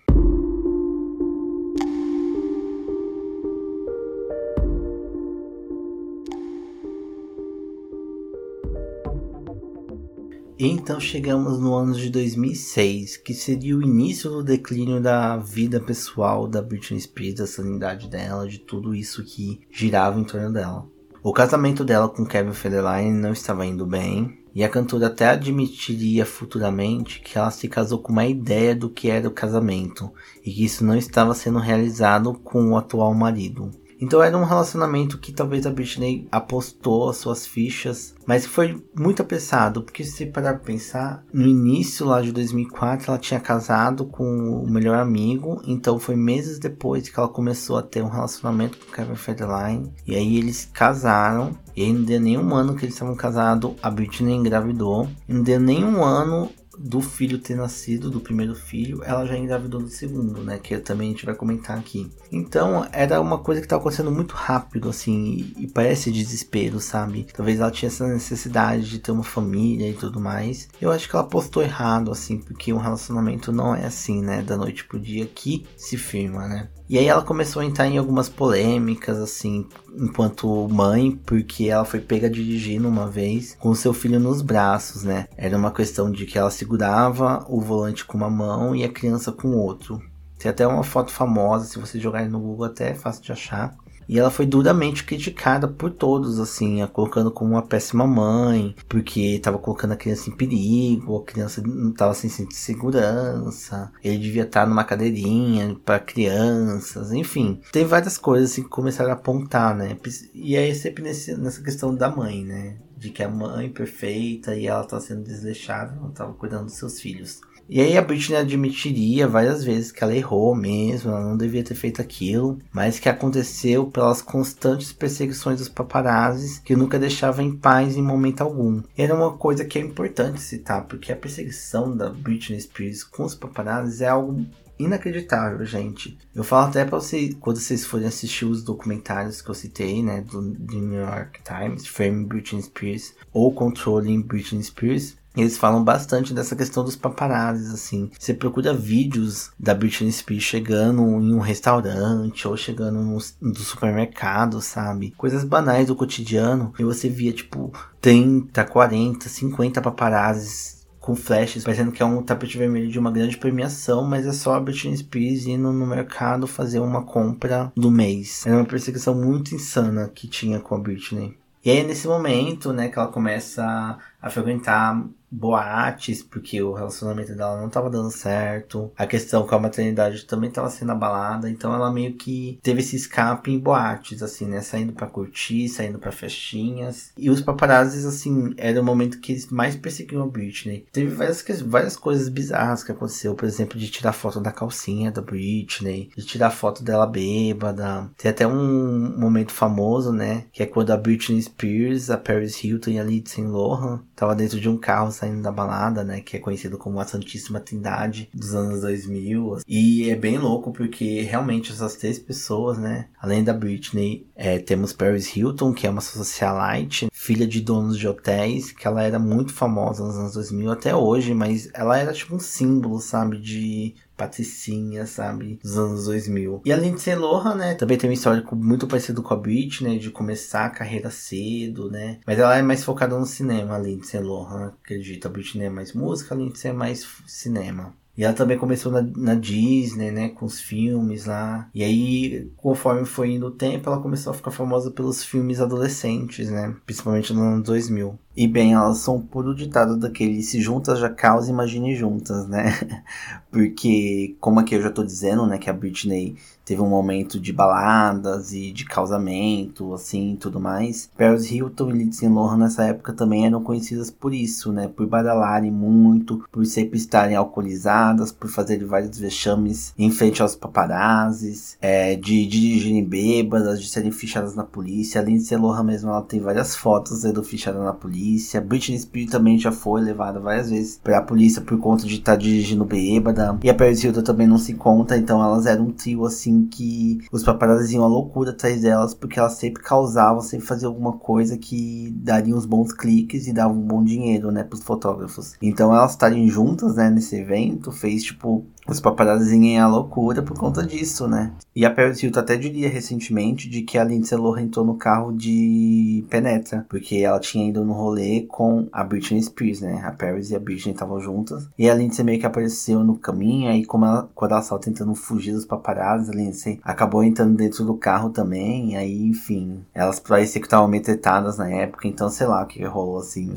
A: Então chegamos no ano de 2006, que seria o início do declínio da vida pessoal da Britney Spears, da sanidade dela, de tudo isso que girava em torno dela. O casamento dela com Kevin Federline não estava indo bem, e a cantora até admitiria futuramente que ela se casou com uma ideia do que era o casamento, e que isso não estava sendo realizado com o atual marido. Então era um relacionamento que talvez a Britney apostou as suas fichas, mas foi muito apressado, porque se parar pra pensar, no início lá de 2004 ela tinha casado com o melhor amigo, então foi meses depois que ela começou a ter um relacionamento com Kevin Federline, e aí eles casaram, e aí não deu nenhum ano que eles estavam casados, a Britney engravidou, não deu nenhum ano do filho ter nascido, do primeiro filho, ela já engravidou do segundo, né? Que também a gente vai comentar aqui. Então, era uma coisa que estava acontecendo muito rápido, assim, e, e, parece desespero, sabe? Talvez ela tinha essa necessidade de ter uma família e tudo mais. Eu acho que ela postou errado, assim, porque um relacionamento não é assim, né? Da noite pro dia que se firma, né? E aí ela começou a entrar em algumas polêmicas, assim, enquanto mãe, porque ela foi pega dirigindo uma vez com seu filho nos braços, né? Era uma questão de que ela segurava o volante com uma mão e a criança com outro. Tem até uma foto famosa, se você jogar no Google até é fácil de achar, e ela foi duramente criticada por todos, assim, a colocando como uma péssima mãe, porque estava colocando a criança em perigo, a criança não estava sem segurança, ele devia estar numa cadeirinha para crianças, enfim. Tem várias coisas assim, que começaram a apontar, né? E é sempre nesse, nessa questão da mãe, né? De que a mãe perfeita e ela está sendo desleixada, não estava cuidando dos seus filhos. E aí a Britney admitiria várias vezes que ela errou mesmo, ela não devia ter feito aquilo, mas que aconteceu pelas constantes perseguições dos paparazzis que nunca deixavam em paz em momento algum. Era uma coisa que é importante citar, porque a perseguição da Britney Spears com os paparazzis é algo inacreditável, gente. Eu falo até para vocês, quando vocês forem assistir os documentários que eu citei, né, do, do New York Times, Frame Britney Spears ou Controlling Britney Spears, eles falam bastante dessa questão dos paparazzis, assim. Você procura vídeos da Britney Spears chegando em um restaurante ou chegando no, no supermercado, sabe? Coisas banais do cotidiano. E você via, tipo, 30, 40, 50 paparazzis com flashes, parecendo que é um tapete vermelho de uma grande premiação, mas é só a Britney Spears indo no mercado fazer uma compra do mês. Era uma perseguição muito insana que tinha com a Britney. E aí, nesse momento, né, que ela começa a frequentar boates, porque o relacionamento dela não estava dando certo. A questão com a maternidade também estava sendo abalada, então ela meio que teve esse escape em boates, assim, né? Saindo para curtir, saindo para festinhas. E os paparazzis, assim, era o momento que eles mais perseguiam a Britney. Teve várias, várias coisas bizarras que aconteceu, por exemplo, de tirar foto da calcinha da Britney, de tirar foto dela bêbada. Tem até um momento famoso, né? Que é quando a Britney Spears, a Paris Hilton e a Lindsay Lohan tava dentro de um carro saindo da balada, né? Que é conhecido como a Santíssima Trindade dos anos 2000. E é bem louco porque realmente essas três pessoas, né? Além da Britney, é, temos Paris Hilton, que é uma socialite, filha de donos de hotéis, que ela era muito famosa nos anos 2000 até hoje, mas ela era tipo um símbolo, sabe? De patricinha, sabe? Dos anos 2000. E a Lindsay Lohan, né? Também tem um histórico muito parecido com a Britney, de começar a carreira cedo, né? Mas ela é mais focada no cinema, a Lindsay Lohan, acredito. A Britney é mais música, a Lindsay é mais cinema. E ela também começou na, na, Disney, né? Com os filmes lá. E aí, conforme foi indo o tempo, ela começou a ficar famosa pelos filmes adolescentes, né? Principalmente no ano 2000. E bem, elas são puro ditado daquele se juntas já causa, imagine juntas, né? Porque, como aqui eu já tô dizendo, né, que a Britney teve um momento de baladas e de causamento, assim, tudo mais. Paris Hilton e Lindsay Lohan nessa época também eram conhecidas por isso, né? Por badalarem muito, por sempre estarem alcoolizadas, por fazerem vários vexames em frente aos paparazzis, é, de, de dirigirem bêbadas, de serem fichadas na polícia. A Lindsay Lohan mesmo, ela tem várias fotos sendo fichada na polícia polícia. Britney Spears também já foi levada várias vezes pra polícia por conta de estar tá dirigindo bêbada. E a Paris Hilton também não se conta, então elas eram um trio assim que os paparazzi iam a loucura atrás delas, porque elas sempre causavam, sempre faziam alguma coisa que daria uns bons cliques e dava um bom dinheiro, né, pros fotógrafos. Então elas estarem juntas, né, nesse evento, fez tipo os paparazzi em a loucura por conta disso, né? E a Paris Hilton até diria recentemente de que a Lindsay Lohan entrou no carro de Penetra, porque ela tinha ido no rolê com a Britney Spears, né? A Paris e a Britney estavam juntas. E a Lindsay meio que apareceu no caminho, aí como ela, quando ela estava tentando fugir dos paparazzi, a Lindsay acabou entrando dentro do carro também, aí enfim, elas pareciam que estavam meio tretadas na época, então sei lá o que rolou assim,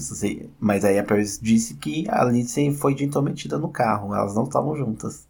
A: mas aí a Paris disse que a Lindsay foi de intrometida no carro, elas não estavam juntas.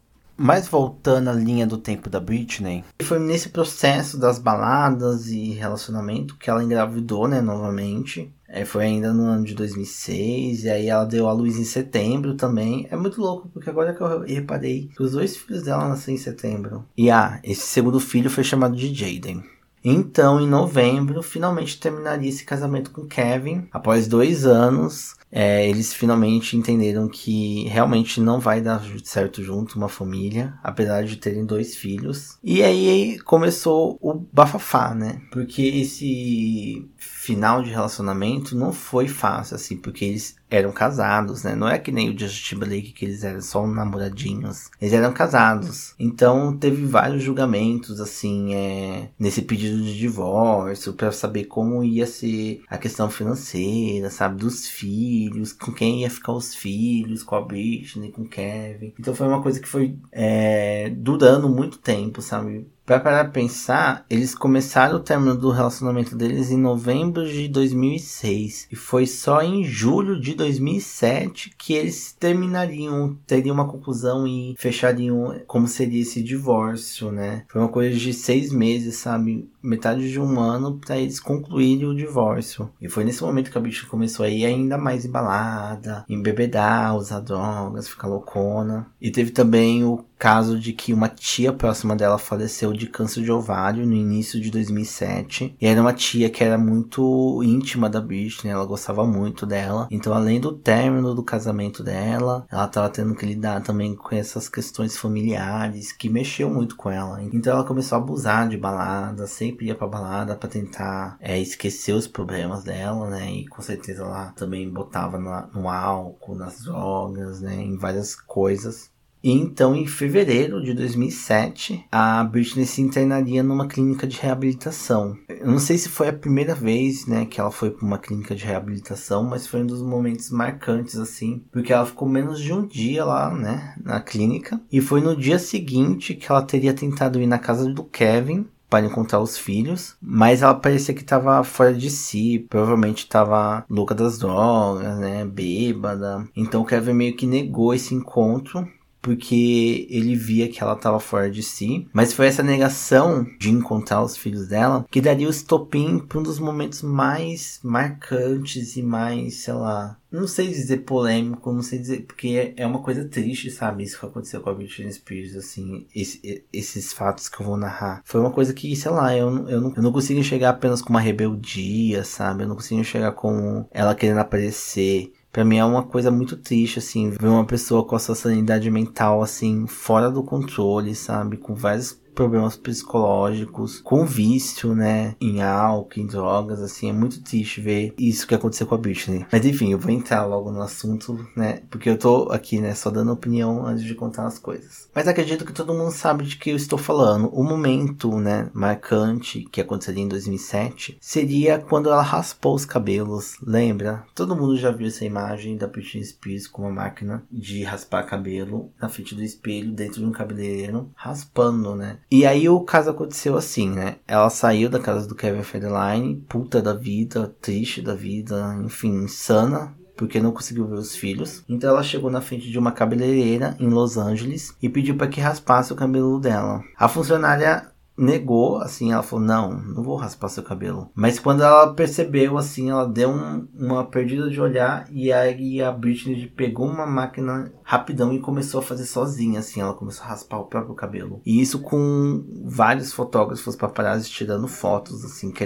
A: Mas voltando à linha do tempo da Britney, foi nesse processo das baladas e relacionamento que ela engravidou, né, novamente. É, foi ainda no ano de 2006, e aí ela deu a luz em setembro também. É muito louco, porque agora que eu reparei que os dois filhos dela nasceram em setembro. E ah, esse segundo filho foi chamado de Jaden. Então, em novembro, finalmente terminaria esse casamento com Kevin. Após dois anos, é, eles finalmente entenderam que realmente não vai dar certo junto uma família, apesar de terem dois filhos. E aí começou o bafafá, né? Porque esse final de relacionamento não foi fácil, assim, porque eles eram casados, né? Não é que nem o Justin Timberlake que eles eram só namoradinhos. Eles eram casados. Então teve vários julgamentos, assim, é, nesse pedido de divórcio, para saber como ia ser a questão financeira, sabe? Dos filhos, com quem ia ficar os filhos, com a Britney, com o Kevin. Então foi uma coisa que foi é, durando muito tempo, sabe? Pra parar pensar, eles começaram o término do relacionamento deles em novembro de 2006. E foi só em julho de 2007 que eles terminariam, teriam uma conclusão e fechariam como seria esse divórcio, né? Foi uma coisa de seis meses, sabe? Metade de um ano para eles concluírem o divórcio. E foi nesse momento que a bicha começou a ir ainda mais embalada, embebedar, usar drogas, ficar loucona. E teve também o caso de que uma tia próxima dela faleceu de câncer de ovário no início de 2007. E era uma tia que era muito íntima da Britney, ela gostava muito dela. Então, além do término do casamento dela, ela tava tendo que lidar também com essas questões familiares que mexeu muito com ela. Então, ela começou a abusar de balada, sempre ia pra balada para tentar é, esquecer os problemas dela, né? E com certeza ela também botava no, no álcool, nas drogas, né? Em várias coisas. E então, em fevereiro de 2007, a Britney se internaria numa clínica de reabilitação. Eu não sei se foi a primeira vez, né, que ela foi para uma clínica de reabilitação, mas foi um dos momentos marcantes, assim, porque ela ficou menos de um dia lá, né, na clínica. E foi no dia seguinte que ela teria tentado ir na casa do Kevin para encontrar os filhos, mas ela parecia que estava fora de si, provavelmente estava louca das drogas, né, bêbada. Então o Kevin meio que negou esse encontro porque ele via que ela estava fora de si. Mas foi essa negação de encontrar os filhos dela que daria o estopim para um dos momentos mais marcantes e mais, sei lá, não sei dizer polêmico, não sei dizer, porque é uma coisa triste, sabe? Isso que aconteceu com a Britney Spears, assim, esse, esses fatos que eu vou narrar. Foi uma coisa que, sei lá, eu, eu, não, eu não consigo enxergar apenas com uma rebeldia, sabe? Eu não consigo enxergar com ela querendo aparecer Pra mim é uma coisa muito triste, assim, ver uma pessoa com a sua sanidade mental, assim, fora do controle, sabe? Com vários problemas psicológicos, com vício, né, em álcool, em drogas, assim, é muito triste ver isso que aconteceu com a Britney. Mas enfim, eu vou entrar logo no assunto, né, porque eu tô aqui, né, só dando opinião antes de contar as coisas. Mas acredito que todo mundo sabe de que eu estou falando. O momento, né, marcante que aconteceria em 2007 seria quando ela raspou os cabelos, lembra? Todo mundo já viu essa imagem da Britney Spears com uma máquina de raspar cabelo na frente do espelho, dentro de um cabeleireiro, raspando, né? E aí o caso aconteceu assim, né? Ela saiu da casa do Kevin Federline, puta da vida, triste da vida, enfim, insana, porque não conseguiu ver os filhos. Então ela chegou na frente de uma cabeleireira em Los Angeles e pediu para que raspasse o cabelo dela. A funcionária negou, assim, ela falou, não, não vou raspar seu cabelo. Mas quando ela percebeu, assim, ela deu um, uma perdida de olhar e aí a Britney pegou uma máquina rapidão e começou a fazer sozinha, assim, ela começou a raspar o próprio cabelo. E isso com vários fotógrafos paparazzi tirando fotos, assim, que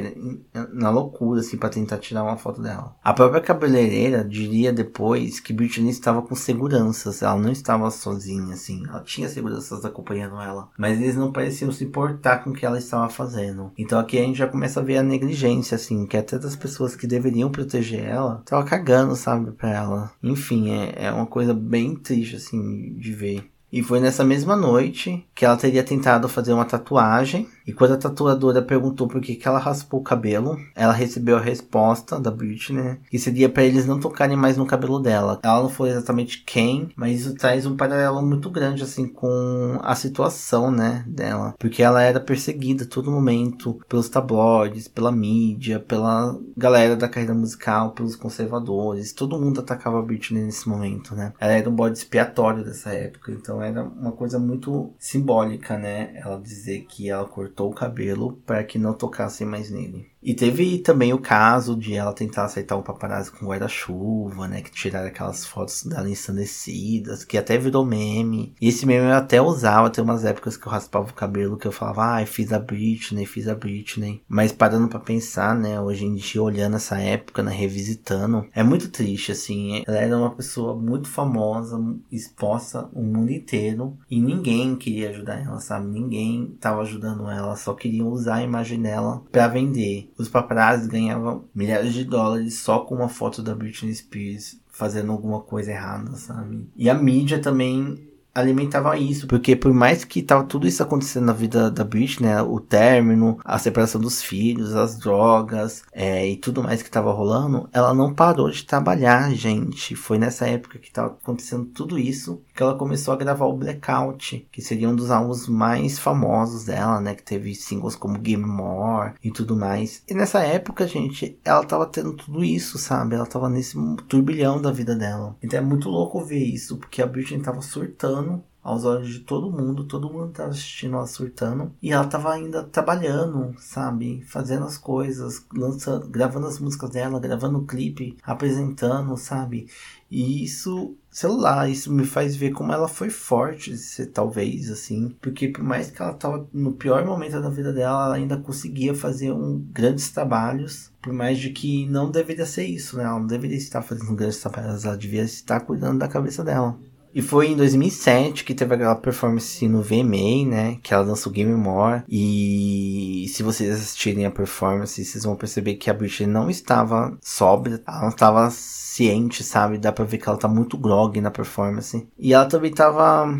A: na loucura, assim, para tentar tirar uma foto dela. A própria cabeleireira diria depois que Britney estava com seguranças, ela não estava sozinha, assim, ela tinha seguranças acompanhando ela, mas eles não pareciam se importar com o que ela estava fazendo. Então aqui a gente já começa a ver a negligência, assim, que até das pessoas que deveriam proteger ela, tava cagando, sabe, pra ela. Enfim, é, é uma coisa bem triste, assim, de ver. E foi nessa mesma noite que ela teria tentado fazer uma tatuagem e quando a tatuadora perguntou por que, que ela raspou o cabelo, ela recebeu a resposta da Britney, né? Que seria para eles não tocarem mais no cabelo dela. Ela não foi exatamente quem, mas isso traz um paralelo muito grande, assim, com a situação, né, dela. Porque ela era perseguida a todo momento pelos tabloides, pela mídia, pela galera da carreira musical, pelos conservadores. Todo mundo atacava a Britney nesse momento, né? Ela era um bode expiatório dessa época, então era uma coisa muito simbólica, né? Ela dizer que ela cortou cortou o cabelo para que não tocassem mais nele. E teve também o caso de ela tentar aceitar o paparazzi com guarda-chuva, né? Que tiraram aquelas fotos dela ensandecidas, que até virou meme. E esse meme eu até usava, tem umas épocas que eu raspava o cabelo, que eu falava, ai, ah, fiz a Britney, fiz a Britney. Mas parando para pensar, né, hoje em dia, olhando essa época, né, revisitando, é muito triste, assim. Ela era uma pessoa muito famosa, exposta o mundo inteiro, e ninguém queria ajudar ela, sabe? Ninguém tava ajudando ela, só queriam usar a imagem dela para vender. Os paparazzi ganhavam milhares de dólares só com uma foto da Britney Spears fazendo alguma coisa errada, sabe? E a mídia também alimentava isso, porque por mais que tava tudo isso acontecendo na vida da Britney, né, o término, a separação dos filhos, as drogas é, e tudo mais que tava rolando, ela não parou de trabalhar, gente. Foi nessa época que tava acontecendo tudo isso que ela começou a gravar o Blackout, que seria um dos álbuns mais famosos dela, né, que teve singles como Game More e tudo mais. E nessa época, gente, ela tava tendo tudo isso, sabe? Ela tava nesse turbilhão da vida dela. Então é muito louco ver isso, porque a Britney tava surtando aos olhos de todo mundo, todo mundo tava assistindo ela surtando. E ela tava ainda trabalhando, sabe? Fazendo as coisas, lançando, gravando as músicas dela, gravando o clipe, apresentando, sabe? E isso, sei lá, isso me faz ver como ela foi forte, talvez, assim. Porque por mais que ela tava no pior momento da vida dela, ela ainda conseguia fazer um, grandes trabalhos. Por mais de que não deveria ser isso, né? Ela não deveria estar fazendo grandes trabalhos, ela devia estar cuidando da cabeça dela. E foi em 2007 que teve aquela performance no VMA, né? Que ela dançou Game More. E se vocês assistirem a performance, vocês vão perceber que a Britney não estava sóbria, ela não estava ciente, sabe? Dá pra ver que ela tá muito grog na performance. E ela também tava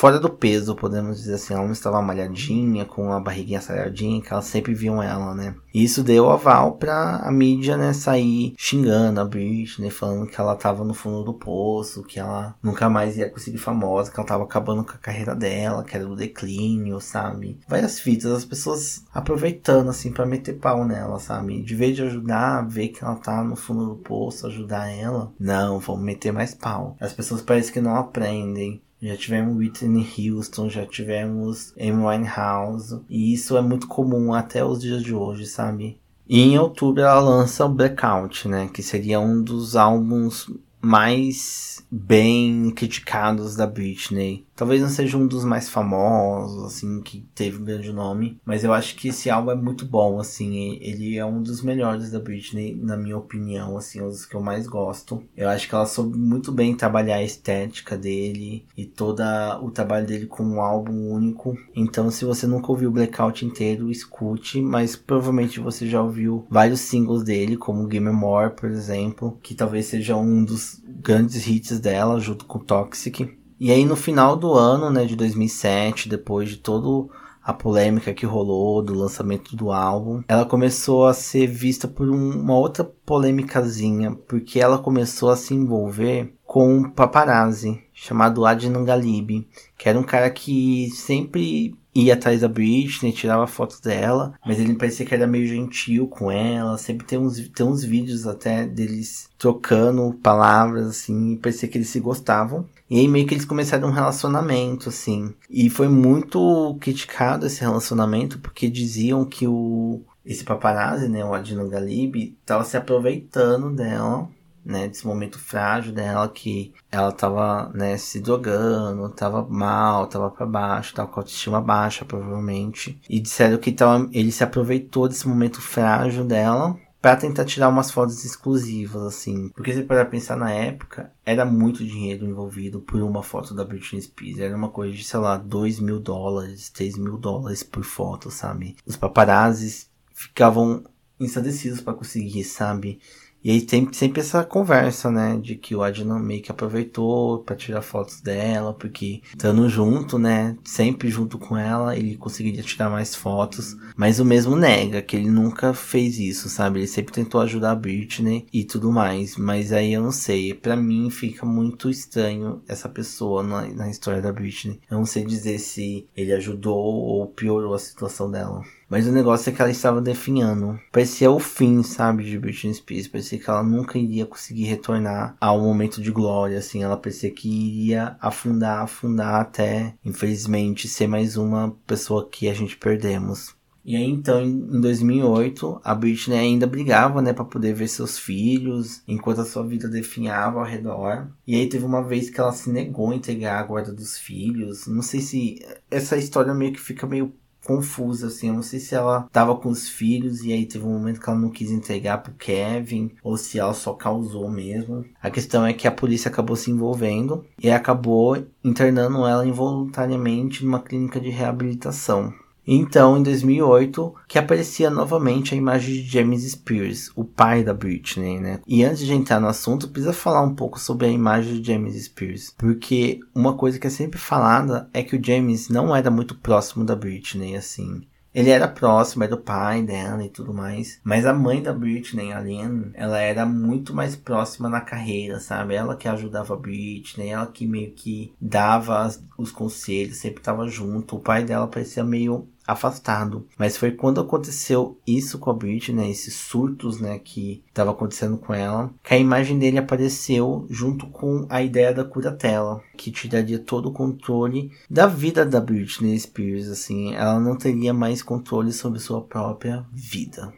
A: fora do peso, podemos dizer assim. Ela não estava malhadinha, com a barriguinha saradinha, que elas sempre viam ela, né? E isso deu aval pra a mídia, né, sair xingando a Britney, falando que ela tava no fundo do poço, que ela nunca mais ia conseguir famosa, que ela tava acabando com a carreira dela, que era do declínio, sabe? Várias fitas, as pessoas aproveitando, assim, para meter pau nela, sabe? De vez de ajudar, ver que ela tá no fundo do poço, ajudar ela, não, vamos meter mais pau. As pessoas parecem que não aprendem. Já tivemos Whitney Houston, já tivemos Amy Winehouse. E isso é muito comum até os dias de hoje, sabe? E em outubro ela lança o Blackout, né? Que seria um dos álbuns mais bem criticados da Britney. Talvez não seja um dos mais famosos, assim, que teve um grande nome. Mas eu acho que esse álbum é muito bom, assim. Ele é um dos melhores da Britney, na minha opinião, assim, um dos que eu mais gosto. Eu acho que ela soube muito bem trabalhar a estética dele e todo o trabalho dele com um álbum único. Então, se você nunca ouviu o Blackout inteiro, escute. Mas provavelmente você já ouviu vários singles dele, como Game More, por exemplo, que talvez seja um dos grandes hits dela, junto com Toxic. E aí no final do ano, né, de 2007, depois de todo a polêmica que rolou do lançamento do álbum, ela começou a ser vista por um, uma outra polêmicazinha, porque ela começou a se envolver com um paparazzi chamado Adnan Galib, que era um cara que sempre ia atrás da Britney, tirava fotos dela, mas ele parecia que era meio gentil com ela, sempre tem uns, tem uns vídeos até deles trocando palavras, assim, parecia que eles se gostavam. E aí meio que eles começaram um relacionamento, assim. E foi muito criticado esse relacionamento, porque diziam que o esse paparazzi, né, o Adino Galib, tava se aproveitando dela né, desse momento frágil dela, que ela tava, né, se drogando, tava mal, tava para baixo, tava com autoestima baixa, provavelmente. E disseram que tava, ele se aproveitou desse momento frágil dela para tentar tirar umas fotos exclusivas, assim. Porque se parar pensar na época, era muito dinheiro envolvido por uma foto da Britney Spears. Era uma coisa de, sei lá, 2 mil dólares, 3 mil dólares por foto, sabe? Os paparazzis ficavam ensandecidos para conseguir, sabe? E aí tem sempre essa conversa, né? De que o Adnan meio que aproveitou para tirar fotos dela, porque estando junto, né? Sempre junto com ela, ele conseguiria tirar mais fotos. Mas o mesmo nega que ele nunca fez isso, sabe? Ele sempre tentou ajudar a Britney e tudo mais. Mas aí eu não sei. para mim fica muito estranho essa pessoa na, na história da Britney. Eu não sei dizer se ele ajudou ou piorou a situação dela. Mas o negócio é que ela estava definhando. Parecia o fim, sabe, de Britney Spears. Parecia que ela nunca iria conseguir retornar ao momento de glória, assim. Ela parecia que iria afundar, afundar até, infelizmente, ser mais uma pessoa que a gente perdemos. E aí então, em 2008, a Britney ainda brigava, né, para poder ver seus filhos, enquanto a sua vida definhava ao redor. E aí teve uma vez que ela se negou a entregar a guarda dos filhos. Não sei se essa história meio que fica meio confusa, assim. Eu não sei se ela tava com os filhos e aí teve um momento que ela não quis entregar pro Kevin, ou se ela só causou mesmo. A questão é que a polícia acabou se envolvendo e acabou internando ela involuntariamente numa clínica de reabilitação. Então, em 2008, que aparecia novamente a imagem de James Spears, o pai da Britney, né? E antes de entrar no assunto, precisa falar um pouco sobre a imagem de James Spears, porque uma coisa que é sempre falada é que o James não era muito próximo da Britney, assim. Ele era próximo, era o pai dela e tudo mais. Mas a mãe da Britney, a Lynn, ela era muito mais próxima na carreira, sabe? Ela que ajudava a Britney, ela que meio que dava os conselhos, sempre estava junto. O pai dela parecia meio afastado. Mas foi quando aconteceu isso com a Britney, né, esses surtos, né, que estava acontecendo com ela, que a imagem dele apareceu junto com a ideia da curatela, que tiraria todo o controle da vida da Britney Spears, assim, ela não teria mais controle sobre sua própria vida.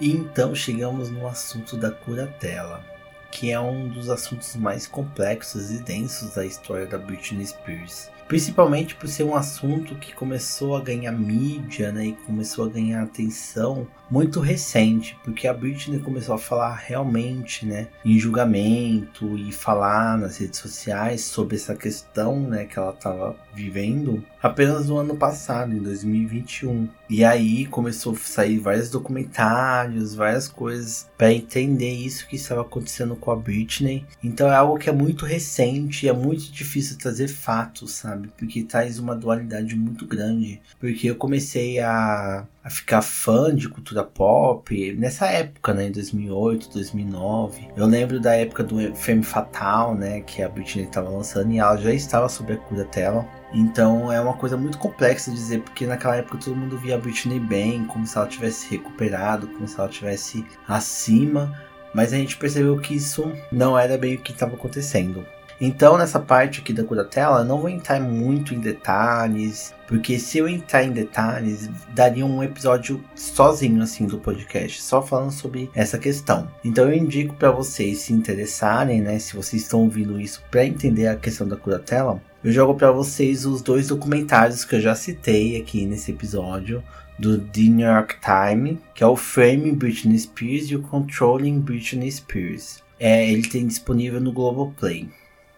A: E então chegamos no assunto da curatela, que é um dos assuntos mais complexos e densos da história da Britney Spears. Principalmente por ser um assunto que começou a ganhar mídia, né, e começou a ganhar atenção muito recente, porque a Britney começou a falar realmente, né, em julgamento e falar nas redes sociais sobre essa questão, né, que ela estava vivendo apenas no ano passado, em 2021. E aí começou a sair vários documentários, várias coisas para entender isso que estava acontecendo com a Britney. Então é algo que é muito recente e é muito difícil trazer fatos, sabe? Porque traz uma dualidade muito grande. Porque eu comecei a a ficar fã de cultura pop nessa época, né, em 2008, 2009. Eu lembro da época do Femme Fatal, né, que a Britney estava lançando e ela já estava sob a cura dela. Então é uma coisa muito complexa de dizer, porque naquela época todo mundo via a Britney bem, como se ela tivesse recuperado, como se ela tivesse acima, mas a gente percebeu que isso não era bem o que estava acontecendo. Então, nessa parte aqui da curatela, eu não vou entrar muito em detalhes, porque se eu entrar em detalhes, daria um episódio sozinho assim do podcast, só falando sobre essa questão. Então, eu indico para vocês se interessarem, né, se vocês estão ouvindo isso para entender a questão da curatela, eu jogo para vocês os dois documentários que eu já citei aqui nesse episódio do The New York Times, que é o Framing Britney Spears e o Controlling Britney Spears. É, ele tem disponível no Globoplay.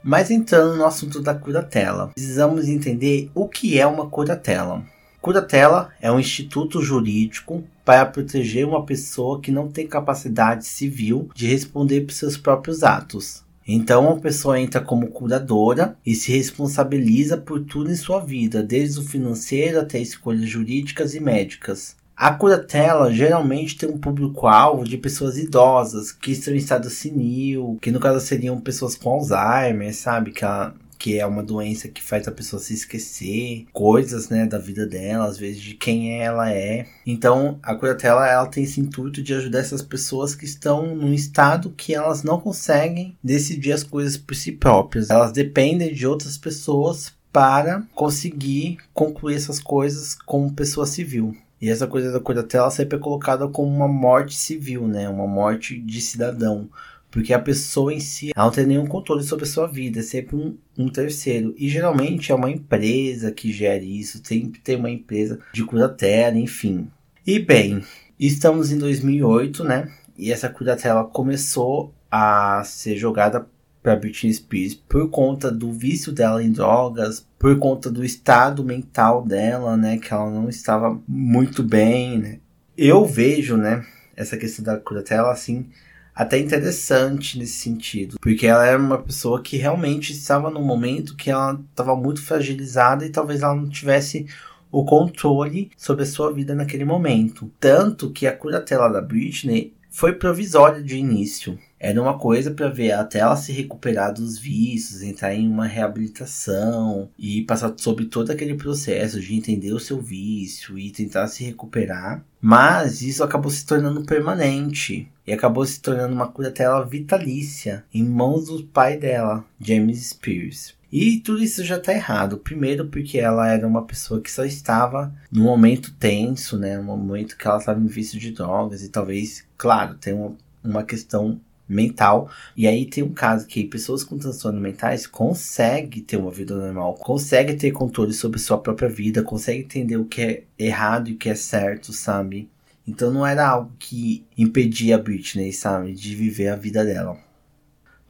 A: Mas entrando no assunto da curatela, precisamos entender o que é uma curatela. Curatela é um instituto jurídico para proteger uma pessoa que não tem capacidade civil de responder por seus próprios atos. Então, a pessoa entra como curadora e se responsabiliza por tudo em sua vida, desde o financeiro até escolhas jurídicas e médicas. A curatela geralmente tem um público-alvo de pessoas idosas que estão em estado senil, que no caso seriam pessoas com Alzheimer, sabe? Que, a, que é uma doença que faz a pessoa se esquecer coisas, né, da vida dela, às vezes de quem ela é. Então, a curatela ela tem esse intuito de ajudar essas pessoas que estão num estado que elas não conseguem decidir as coisas por si próprias. Elas dependem de outras pessoas para conseguir concluir essas coisas como pessoa civil. E essa coisa da curatela sempre é colocada como uma morte civil, né? Uma morte de cidadão. Porque a pessoa em si não tem nenhum controle sobre a sua vida, é sempre um, um, terceiro. E geralmente é uma empresa que gere isso, sempre tem uma empresa de curatela, enfim. E bem, estamos em 2008, né? E essa curatela começou a ser jogada para Britney Spears por conta do vício dela em drogas, por conta do estado mental dela, né, que ela não estava muito bem, né. Eu vejo, né, essa questão da curatela assim até interessante nesse sentido, porque ela era uma pessoa que realmente estava num momento que ela estava muito fragilizada e talvez ela não tivesse o controle sobre a sua vida naquele momento. Tanto que a curatela da Britney foi provisória de início. Era uma coisa para ver até ela se recuperar dos vícios, entrar em uma reabilitação e passar sobre todo aquele processo de entender o seu vício e tentar se recuperar. Mas isso acabou se tornando permanente e acabou se tornando uma curatela vitalícia em mãos do pai dela, James Spears. E tudo isso já tá errado. Primeiro porque ela era uma pessoa que só estava num momento tenso, né? Um momento que ela estava em vício de drogas e talvez, claro, tem uma, uma questão mental. E aí tem um caso que pessoas com transtornos mentais conseguem ter uma vida normal, conseguem ter controle sobre sua própria vida, conseguem entender o que é errado e o que é certo, sabe? Então não era algo que impedia a Britney, sabe, de viver a vida dela.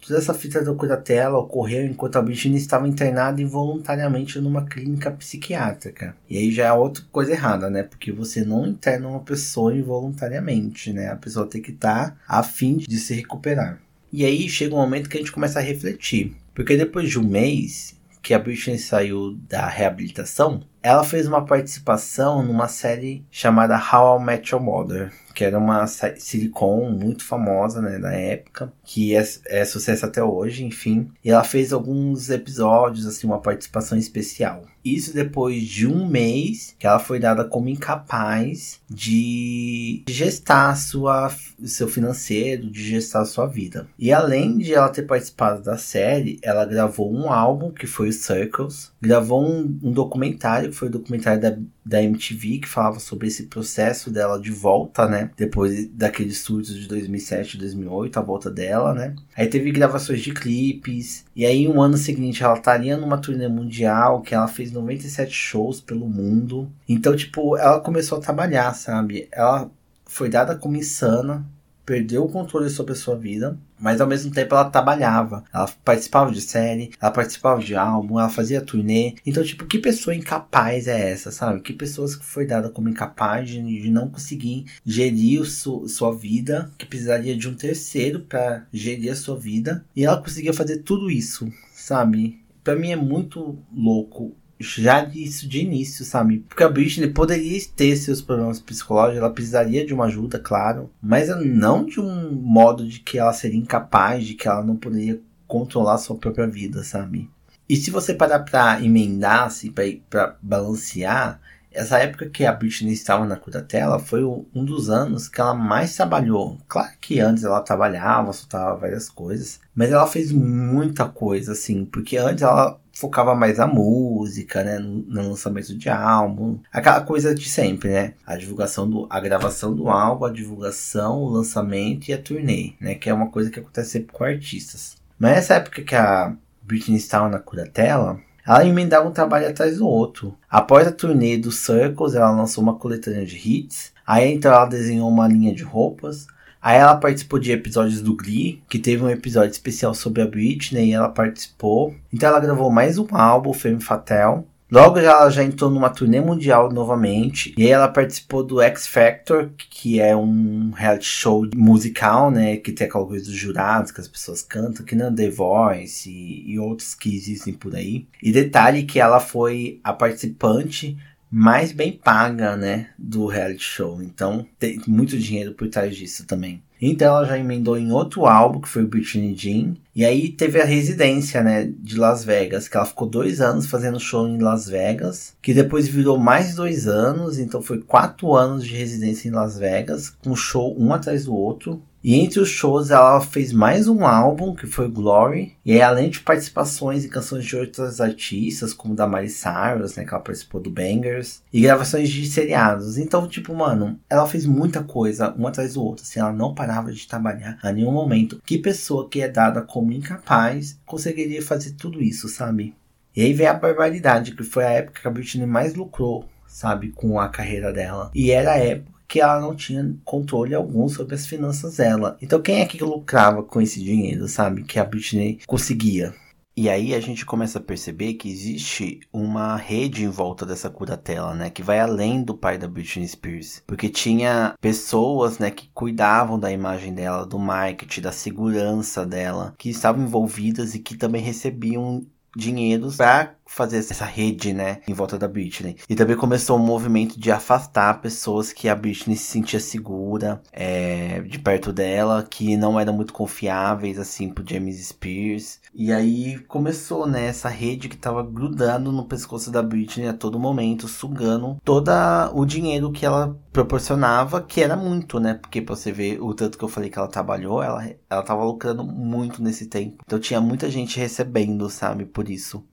A: Toda essa fita da curatela ocorreu enquanto a Britney estava internada involuntariamente numa clínica psiquiátrica. E aí já é outra coisa errada, né? Porque você não interna uma pessoa involuntariamente, né? A pessoa tem que estar tá a fim de se recuperar. E aí chega um momento que a gente começa a refletir. Porque depois de um mês que a Britney saiu da reabilitação, ela fez uma participação numa série chamada How I Met Your Mother, que era uma silicon muito famosa, né, da época, que é, é sucesso até hoje, enfim. E ela fez alguns episódios, assim, uma participação especial. Isso depois de um mês que ela foi dada como incapaz de gestar sua, seu financeiro, de gestar sua vida. E além de ela ter participado da série, ela gravou um álbum que foi o Circles, gravou um, um documentário que foi o documentário da, da MTV que falava sobre esse processo dela de volta, né? Depois daquele surto de 2007 2008, a volta dela, né? Aí teve gravações de clipes. E aí, um ano seguinte, ela estaria numa turnê mundial que ela fez 97 shows pelo mundo. Então, tipo, ela começou a trabalhar, sabe? Ela foi dada como insana, perdeu o controle sobre a sua vida, mas ao mesmo tempo ela trabalhava. Ela participava de série, ela participava de álbum, ela fazia turnê. Então, tipo, que pessoa incapaz é essa, sabe? Que pessoa que foi dada como incapaz de, de não conseguir gerir su, sua vida, que precisaria de um terceiro para gerir a sua vida, e ela conseguia fazer tudo isso, sabe? Para mim é muito louco já disso de início, sabe? Porque a Britney poderia ter seus problemas psicológicos, ela precisaria de uma ajuda, claro, mas não de um modo de que ela seria incapaz, de que ela não poderia controlar sua própria vida, sabe? E se você parar pra emendar, assim, pra, pra balancear, essa época que a Britney estava na curatela foi um dos anos que ela mais trabalhou. Claro que antes ela trabalhava, soltava várias coisas, mas ela fez muita coisa, assim, porque antes ela focava mais na música, né, no, lançamento de álbum, aquela coisa de sempre, né, a divulgação do, a gravação do álbum, a divulgação, o lançamento e a turnê, né, que é uma coisa que acontece sempre com artistas. Mas nessa época que a Britney estava na curatela, ela emendava um trabalho atrás do outro. Após a turnê do Circles, ela lançou uma coletânea de hits. Aí então ela desenhou uma linha de roupas. Aí ela participou de episódios do Glee, que teve um episódio especial sobre a Britney e ela participou. Então ela gravou mais um álbum, Femme Fatale. Logo ela já entrou numa turnê mundial novamente. E ela participou do X Factor, que é um reality show musical, né? Que tem aquela coisa dos jurados, que as pessoas cantam, que não The Voice e, e outros que existem por aí. E detalhe que ela foi a participante mais bem paga, né? Do reality show. Então tem muito dinheiro por trás disso também. Então ela já emendou em outro álbum, que foi o Britney Jean. E aí teve a residência, né, de Las Vegas, que ela ficou dois anos fazendo show em Las Vegas, que depois virou mais dois anos, então foi quatro anos de residência em Las Vegas, com show um atrás do outro. E entre os shows ela fez mais um álbum, que foi Glory. E aí, além de participações em canções de outras artistas, como da Miley Cyrus, né, que ela participou do Bangers. E gravações de seriados. Então, tipo, mano, ela fez muita coisa, uma atrás do outro. Assim, ela não parava de trabalhar a nenhum momento. Que pessoa que é dada como incapaz conseguiria fazer tudo isso, sabe? E aí vem a barbaridade, que foi a época que a Britney mais lucrou, sabe, com a carreira dela. E era a época que ela não tinha controle algum sobre as finanças dela. Então quem é que lucrava com esse dinheiro, sabe? Que a Britney conseguia. E aí a gente começa a perceber que existe uma rede em volta dessa curatela, né, que vai além do pai da Britney Spears, porque tinha pessoas, né, que cuidavam da imagem dela, do marketing, da segurança dela, que estavam envolvidas e que também recebiam dinheiros para fazer essa rede, né, em volta da Britney. E também começou um movimento de afastar pessoas que a Britney se sentia segura é, de perto dela, que não eram muito confiáveis, assim, pro James Spears. E aí começou, né, essa rede que tava grudando no pescoço da Britney a todo momento, sugando todo o dinheiro que ela proporcionava, que era muito, né, porque pra você ver o tanto que eu falei que ela trabalhou, ela, ela tava lucrando muito nesse tempo. Então tinha muita gente recebendo, sabe, por isso.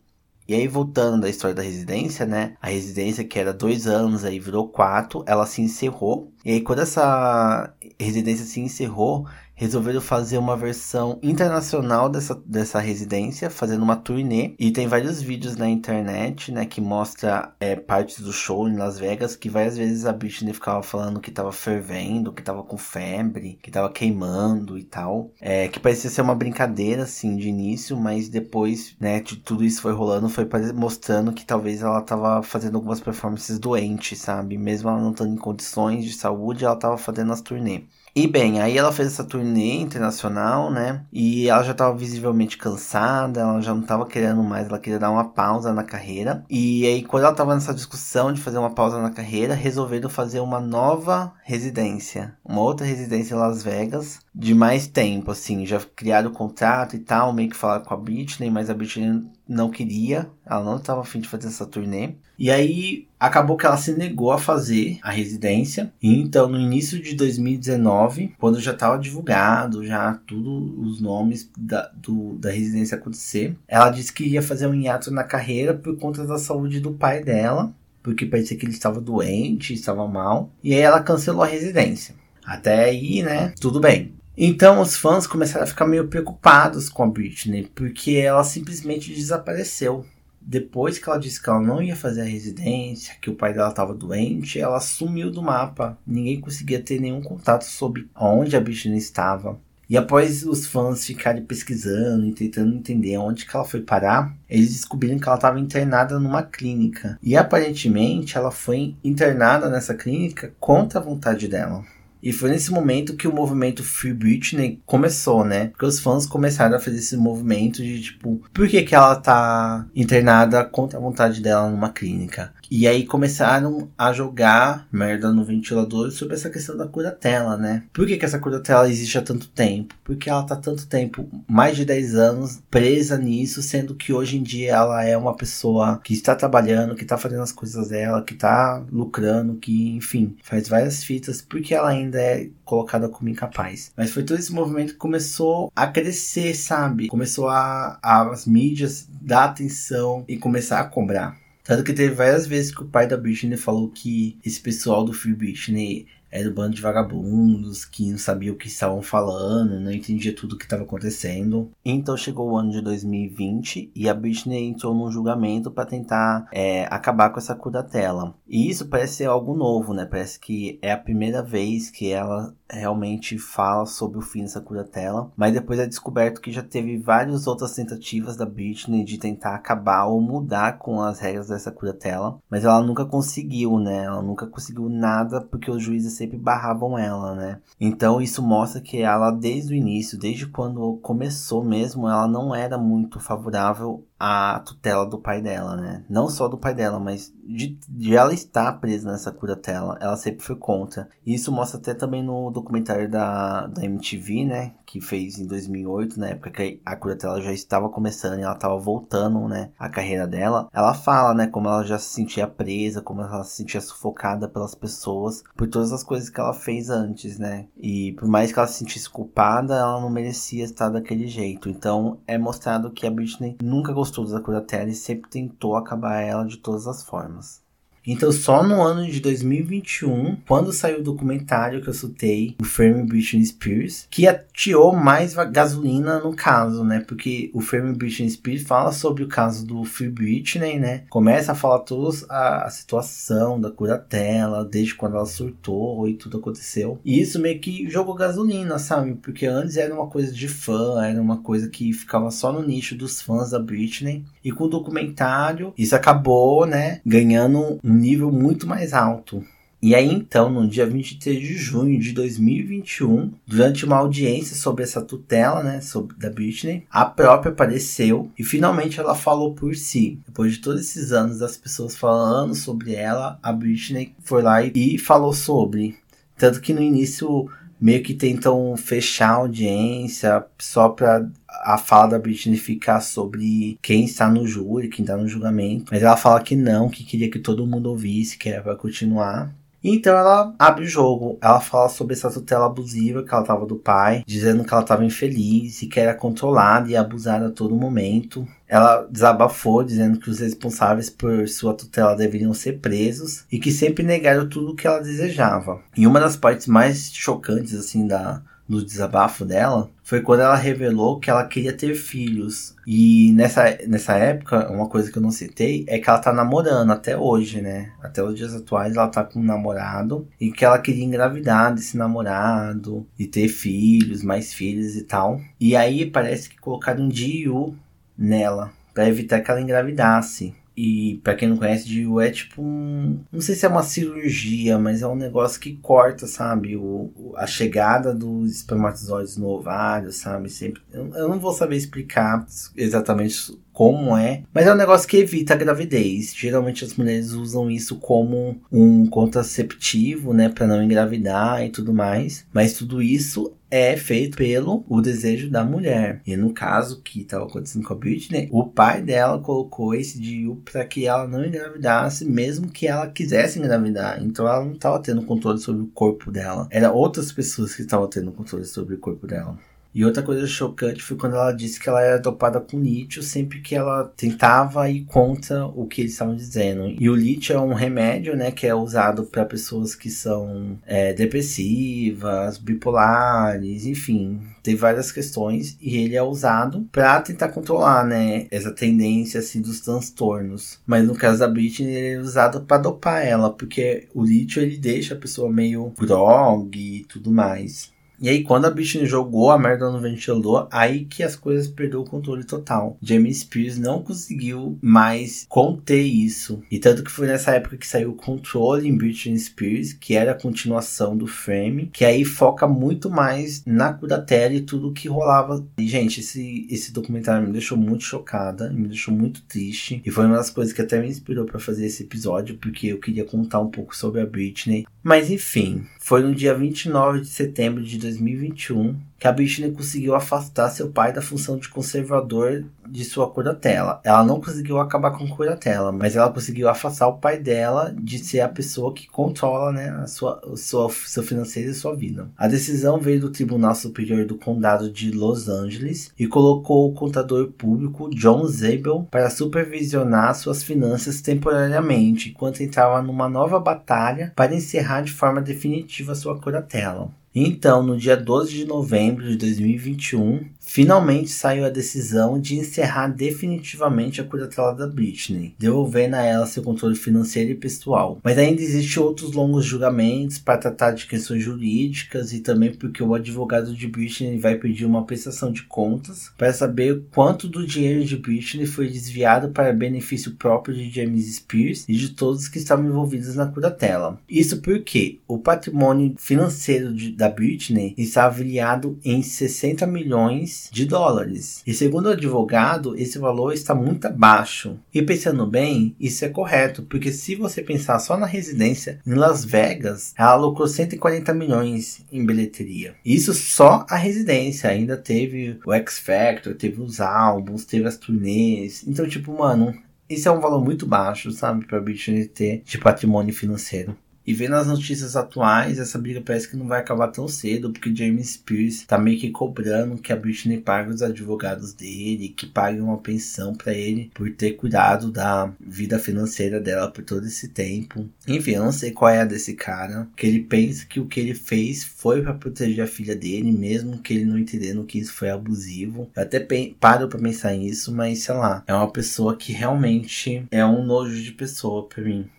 A: E aí, voltando da história da residência, né? A residência que era dois anos, aí virou quatro, ela se encerrou. E aí, quando essa residência se encerrou, resolveram fazer uma versão internacional dessa, dessa residência, fazendo uma turnê. E tem vários vídeos na internet, né, que mostra é, partes do show em Las Vegas, que várias vezes a Britney ficava falando que tava fervendo, que tava com febre, que tava queimando e tal. É, que parecia ser uma brincadeira, assim, de início, mas depois, né, de tudo isso foi rolando, foi mostrando que talvez ela tava fazendo algumas performances doentes, sabe? Mesmo ela não estando em condições de saúde, ela tava fazendo as turnê. E bem, aí ela fez essa turnê internacional, né? E ela já estava visivelmente cansada, ela já não estava querendo mais, ela queria dar uma pausa na carreira. E aí, quando ela estava nessa discussão de fazer uma pausa na carreira, resolveram fazer uma nova residência, uma outra residência em Las Vegas, de mais tempo, assim. Já criaram o contrato e tal, meio que falaram com a Britney, mas a Britney não queria, ela não estava afim de fazer essa turnê. E aí acabou que ela se negou a fazer a residência. E então, no início de 2019, quando já estava divulgado, já tudo os nomes da, do, da residência acontecer, ela disse que ia fazer um hiato na carreira por conta da saúde do pai dela, porque parecia que ele estava doente, estava mal. E aí ela cancelou a residência. Até aí, né? Tudo bem. Então os fãs começaram a ficar meio preocupados com a Britney, porque ela simplesmente desapareceu. Depois que ela disse que ela não ia fazer a residência, que o pai dela estava doente, ela sumiu do mapa. Ninguém conseguia ter nenhum contato sobre onde a Britney estava. E após os fãs ficarem pesquisando e tentando entender onde que ela foi parar, eles descobriram que ela estava internada numa clínica. E aparentemente ela foi internada nessa clínica contra a vontade dela. E foi nesse momento que o movimento Free Britney começou, né? Porque os fãs começaram a fazer esse movimento de tipo, por que, que ela tá internada contra a vontade dela numa clínica? E aí começaram a jogar merda no ventilador sobre essa questão da curatela, né? Por que, que essa curatela existe há tanto tempo? Porque ela tá tanto tempo, mais de 10 anos, presa nisso, sendo que hoje em dia ela é uma pessoa que está trabalhando, que está fazendo as coisas dela, que está lucrando, que, enfim, faz várias fitas, porque ela ainda é colocada como incapaz. Mas foi todo esse movimento que começou a crescer, sabe? Começou a, a as mídias dar atenção e começar a cobrar. Tanto que teve várias vezes que o pai da Britney falou que esse pessoal do Free Britney era um bando de vagabundos que não sabia o que estavam falando, não entendia tudo o que estava acontecendo. Então chegou o ano de 2020 e a Britney entrou num julgamento para tentar é, acabar com essa curatela. E isso parece ser algo novo, né? Parece que é a primeira vez que ela realmente fala sobre o fim dessa curatela, mas depois é descoberto que já teve várias outras tentativas da Britney de tentar acabar ou mudar com as regras dessa curatela, mas ela nunca conseguiu, né? Ela nunca conseguiu nada porque os juízes sempre barravam ela, né? Então isso mostra que ela desde o início, desde quando começou mesmo, ela não era muito favorável à tutela do pai dela, né? Não só do pai dela, mas de, de ela estar presa nessa curatela, ela sempre foi contra. E isso mostra até também no documentário da, da MTV, né? Que fez em 2008, na época que a curatela já estava começando e ela estava voltando, né? A carreira dela. Ela fala, né? Como ela já se sentia presa, como ela se sentia sufocada pelas pessoas, por todas as coisas que ela fez antes, né? E por mais que ela se sentisse culpada, ela não merecia estar daquele jeito. Então é mostrado que a Britney nunca gostou da curatela e sempre tentou acabar ela de todas as formas. Então, só no ano de 2021, quando saiu o documentário que eu citei, o Frame Britney Spears, que atirou mais gasolina no caso, né? Porque o Frame Britney Spears fala sobre o caso do Free Britney, né? Começa a falar toda a, a situação da curatela, desde quando ela surtou e tudo aconteceu. E isso meio que jogou gasolina, sabe? Porque antes era uma coisa de fã, era uma coisa que ficava só no nicho dos fãs da Britney. E com o documentário, isso acabou, né? Ganhando um nível muito mais alto. E aí então, no dia 23 de junho de 2021, durante uma audiência sobre essa tutela, né, sobre da Britney, a própria apareceu e finalmente ela falou por si. Depois de todos esses anos das pessoas falando sobre ela, a Britney foi lá e falou sobre. Tanto que no início meio que tentam fechar a audiência só para a fala da Britney ficar sobre quem está no júri, quem está no julgamento. Mas ela fala que não, que queria que todo mundo ouvisse, que era para continuar. Então ela abre o jogo, ela fala sobre essa tutela abusiva que ela tava do pai, dizendo que ela estava infeliz e que era controlada e abusada a todo momento. Ela desabafou dizendo que os responsáveis por sua tutela deveriam ser presos e que sempre negaram tudo o que ela desejava. E uma das partes mais chocantes assim da no desabafo dela foi quando ela revelou que ela queria ter filhos. E nessa, nessa época, uma coisa que eu não citei é que ela tá namorando até hoje, né? Até os dias atuais ela tá com um namorado e que ela queria engravidar desse namorado e ter filhos, mais filhos e tal. E aí parece que colocaram um DIU nela para evitar que ela engravidasse. E para quem não conhece, DIU é tipo um. Não sei se é uma cirurgia, mas é um negócio que corta, sabe? O, a chegada dos espermatozoides no ovário, sabe? Sempre. Eu, eu não vou saber explicar exatamente como é, mas é um negócio que evita a gravidez. Geralmente as mulheres usam isso como um contraceptivo, né, para não engravidar e tudo mais. Mas tudo isso é feito pelo o desejo da mulher. E no caso que estava acontecendo com a Britney, o pai dela colocou esse DIU para que ela não engravidasse, mesmo que ela quisesse engravidar. Então ela não estava tendo controle sobre o corpo dela. Era outras pessoas que estavam tendo controle sobre o corpo dela. E outra coisa chocante foi quando ela disse que ela era dopada com lítio sempre que ela tentava ir contra o que eles estavam dizendo. E o lítio é um remédio, né, que é usado para pessoas que são é, depressivas, bipolares, enfim, tem várias questões e ele é usado para tentar controlar, né, essa tendência assim dos transtornos. Mas no caso da Britney, ele é usado para dopar ela, porque o lítio ele deixa a pessoa meio grog e tudo mais. E aí, quando a Britney jogou a merda no ventilador, aí que as coisas perdeu o controle total. Jamie Spears não conseguiu mais conter isso. E tanto que foi nessa época que saiu o Controle em Britney Spears, que era a continuação do Frame, que aí foca muito mais na curatela e tudo que rolava. E, gente, esse, esse documentário me deixou muito chocada, me deixou muito triste. E foi uma das coisas que até me inspirou para fazer esse episódio, porque eu queria contar um pouco sobre a Britney. Mas enfim, foi no dia 29 de setembro de 2021 que a Britney conseguiu afastar seu pai da função de conservador de sua curatela. Ela não conseguiu acabar com a curatela, mas ela conseguiu afastar o pai dela de ser a pessoa que controla né, a sua, o sua, seu financeiro e sua vida. A decisão veio do Tribunal Superior do Condado de Los Angeles e colocou o contador público John Zabel para supervisionar suas finanças temporariamente, enquanto entrava numa nova batalha para encerrar de forma definitiva sua curatela. Então, no dia 12 de novembro de 2021, finalmente saiu a decisão de encerrar definitivamente a curatela da Britney, devolvendo a ela seu controle financeiro e pessoal. Mas ainda existem outros longos julgamentos para tratar de questões jurídicas e também porque o advogado de Britney vai pedir uma prestação de contas para saber quanto do dinheiro de Britney foi desviado para benefício próprio de James Spears e de todos que estavam envolvidos na curatela. Isso porque o patrimônio financeiro de, da Britney está avaliado em 60 milhões de dólares. E segundo o advogado, esse valor está muito abaixo. E pensando bem, isso é correto, porque se você pensar só na residência em Las Vegas, ela lucrou 140 milhões em bilheteria. Isso só a residência, ainda teve o X Factor, teve os álbuns, teve as turnês. Então, tipo, mano, isso é um valor muito baixo, sabe, para Britney ter de patrimônio financeiro. E vendo as notícias atuais, essa briga parece que não vai acabar tão cedo, porque James Spears tá meio que cobrando que a Britney pague os advogados dele, que pague uma pensão para ele por ter cuidado da vida financeira dela por todo esse tempo. Enfim, eu não sei qual é a desse cara, que ele pensa que o que ele fez foi para proteger a filha dele, mesmo que ele não entendendo que isso foi abusivo. Eu até paro para pensar nisso, mas sei lá, é uma pessoa que realmente é um nojo de pessoa para mim.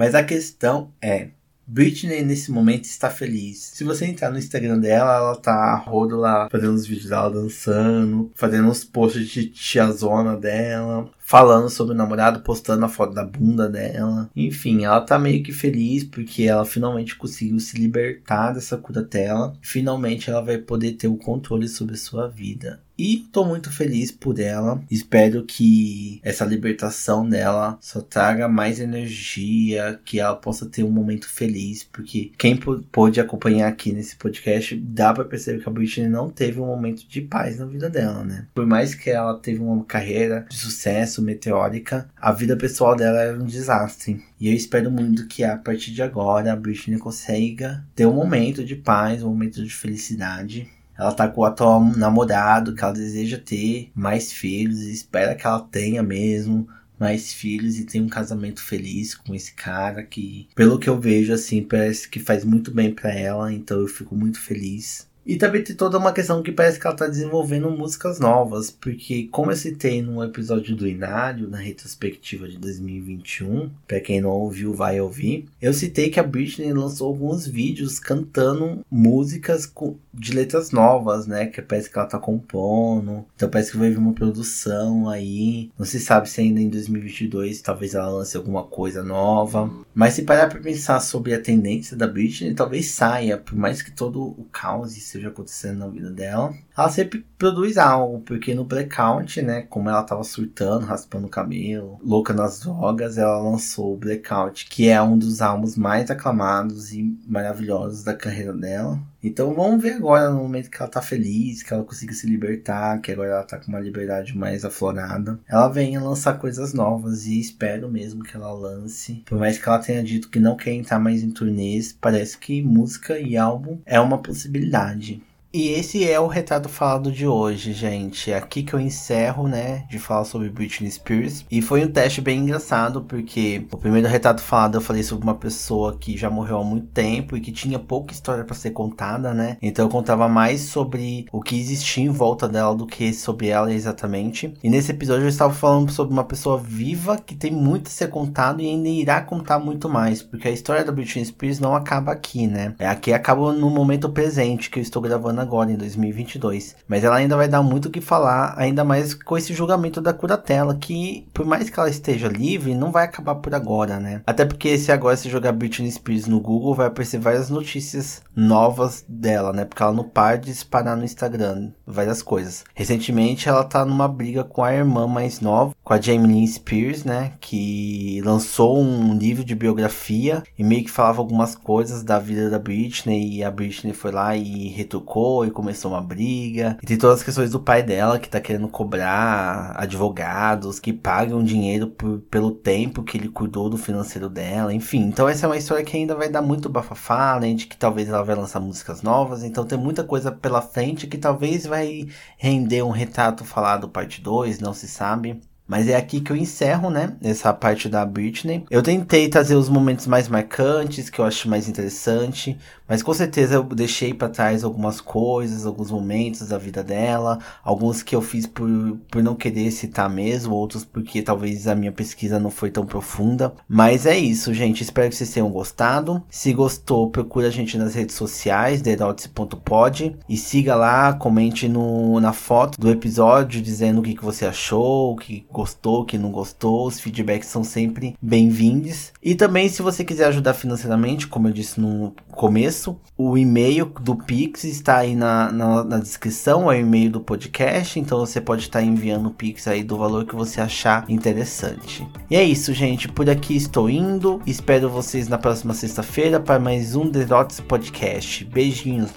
A: Mas a questão é, Britney nesse momento está feliz. Se você entrar no Instagram dela, ela tá rodo lá, fazendo os vídeos dela dançando, fazendo uns posts de tiazona dela, falando sobre o namorado, postando a foto da bunda dela. Enfim, ela tá meio que feliz porque ela finalmente conseguiu se libertar dessa curatela. Finalmente ela vai poder ter o controle sobre a sua vida. E tô muito feliz por ela. Espero que essa libertação dela só traga mais energia, que ela possa ter um momento feliz, porque quem pôde acompanhar aqui nesse podcast dá para perceber que a Britney não teve um momento de paz na vida dela, né? Por mais que ela teve uma carreira de sucesso meteórica, a vida pessoal dela era um desastre. E eu espero muito que a partir de agora a Britney consiga ter um momento de paz, um momento de felicidade ela tá com o atual namorado, que ela deseja ter mais filhos e espera que ela tenha mesmo mais filhos e tenha um casamento feliz com esse cara que, pelo que eu vejo assim, parece que faz muito bem para ela, então eu fico muito feliz. E também tem toda uma questão que parece que ela tá desenvolvendo músicas novas, porque como eu citei no episódio do Inário, na retrospectiva de 2021, para quem não ouviu, vai ouvir, eu citei que a Britney lançou alguns vídeos cantando músicas de letras novas, né, que parece que ela tá compondo, então parece que vai vir uma produção aí, não se sabe se ainda em 2022 talvez ela lance alguma coisa nova, mas se parar pra pensar sobre a tendência da Britney, talvez saia, por mais que todo o caos esteja acontecendo na vida dela. Ela sempre produz algo, porque no Blackout, né, como ela tava surtando, raspando o cabelo, louca nas drogas, ela lançou o Blackout, que é um dos álbuns mais aclamados e maravilhosos da carreira dela. Então vamos ver agora no momento que ela tá feliz, que ela consiga se libertar, que agora ela tá com uma liberdade mais aflorada. Ela venha lançar coisas novas e espero mesmo que ela lance. Por mais que ela tenha dito que não quer entrar mais em turnês, parece que música e álbum é uma possibilidade. E esse é o retrato falado de hoje, gente. É aqui que eu encerro, né, de falar sobre Britney Spears. E foi um teste bem engraçado, porque o primeiro retrato falado eu falei sobre uma pessoa que já morreu há muito tempo e que tinha pouca história para ser contada, né? Então eu contava mais sobre o que existia em volta dela do que sobre ela exatamente. E nesse episódio eu estava falando sobre uma pessoa viva que tem muito a ser contado e ainda irá contar muito mais, porque a história da Britney Spears não acaba aqui, né? É aqui acaba no momento presente que eu estou gravando agora, em 2022. Mas ela ainda vai dar muito o que falar, ainda mais com esse julgamento da curatela, que por mais que ela esteja livre, não vai acabar por agora, né? Até porque se agora se jogar Britney Spears no Google, vai aparecer várias notícias novas dela, né? Porque ela não para de disparar no Instagram várias coisas. Recentemente ela tá numa briga com a irmã mais nova, com a Jamie Lynn Spears, né? Que lançou um livro de biografia e meio que falava algumas coisas da vida da Britney e a Britney foi lá e retocou e começou uma briga. E tem todas as questões do pai dela que tá querendo cobrar advogados que pagam dinheiro pelo tempo que ele cuidou do financeiro dela. Enfim, então essa é uma história que ainda vai dar muito bafafá, além de que talvez ela vai lançar músicas novas. Então tem muita coisa pela frente que talvez vai render um retrato falado parte 2, não se sabe. Mas é aqui que eu encerro, né? Essa parte da Britney. Eu tentei trazer os momentos mais marcantes, que eu acho mais interessante. Mas com certeza eu deixei para trás algumas coisas, alguns momentos da vida dela. Alguns que eu fiz por, por não querer citar mesmo, outros porque talvez a minha pesquisa não foi tão profunda. Mas é isso, gente. Espero que vocês tenham gostado. Se gostou, procura a gente nas redes sociais, derotes.pod. E siga lá, comente no, na foto do episódio dizendo o que, que você achou, o que gostou, o que não gostou. Os feedbacks são sempre bem-vindos. E também, se você quiser ajudar financeiramente, como eu disse no começo, o e-mail do Pix está aí na, na, na descrição, é o e-mail do podcast, então você pode estar enviando o Pix aí do valor que você achar interessante. E é isso, gente. Por aqui estou indo. Espero vocês na próxima sexta-feira para mais um Dots Podcast. Beijinhos.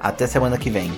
A: Até semana que vem.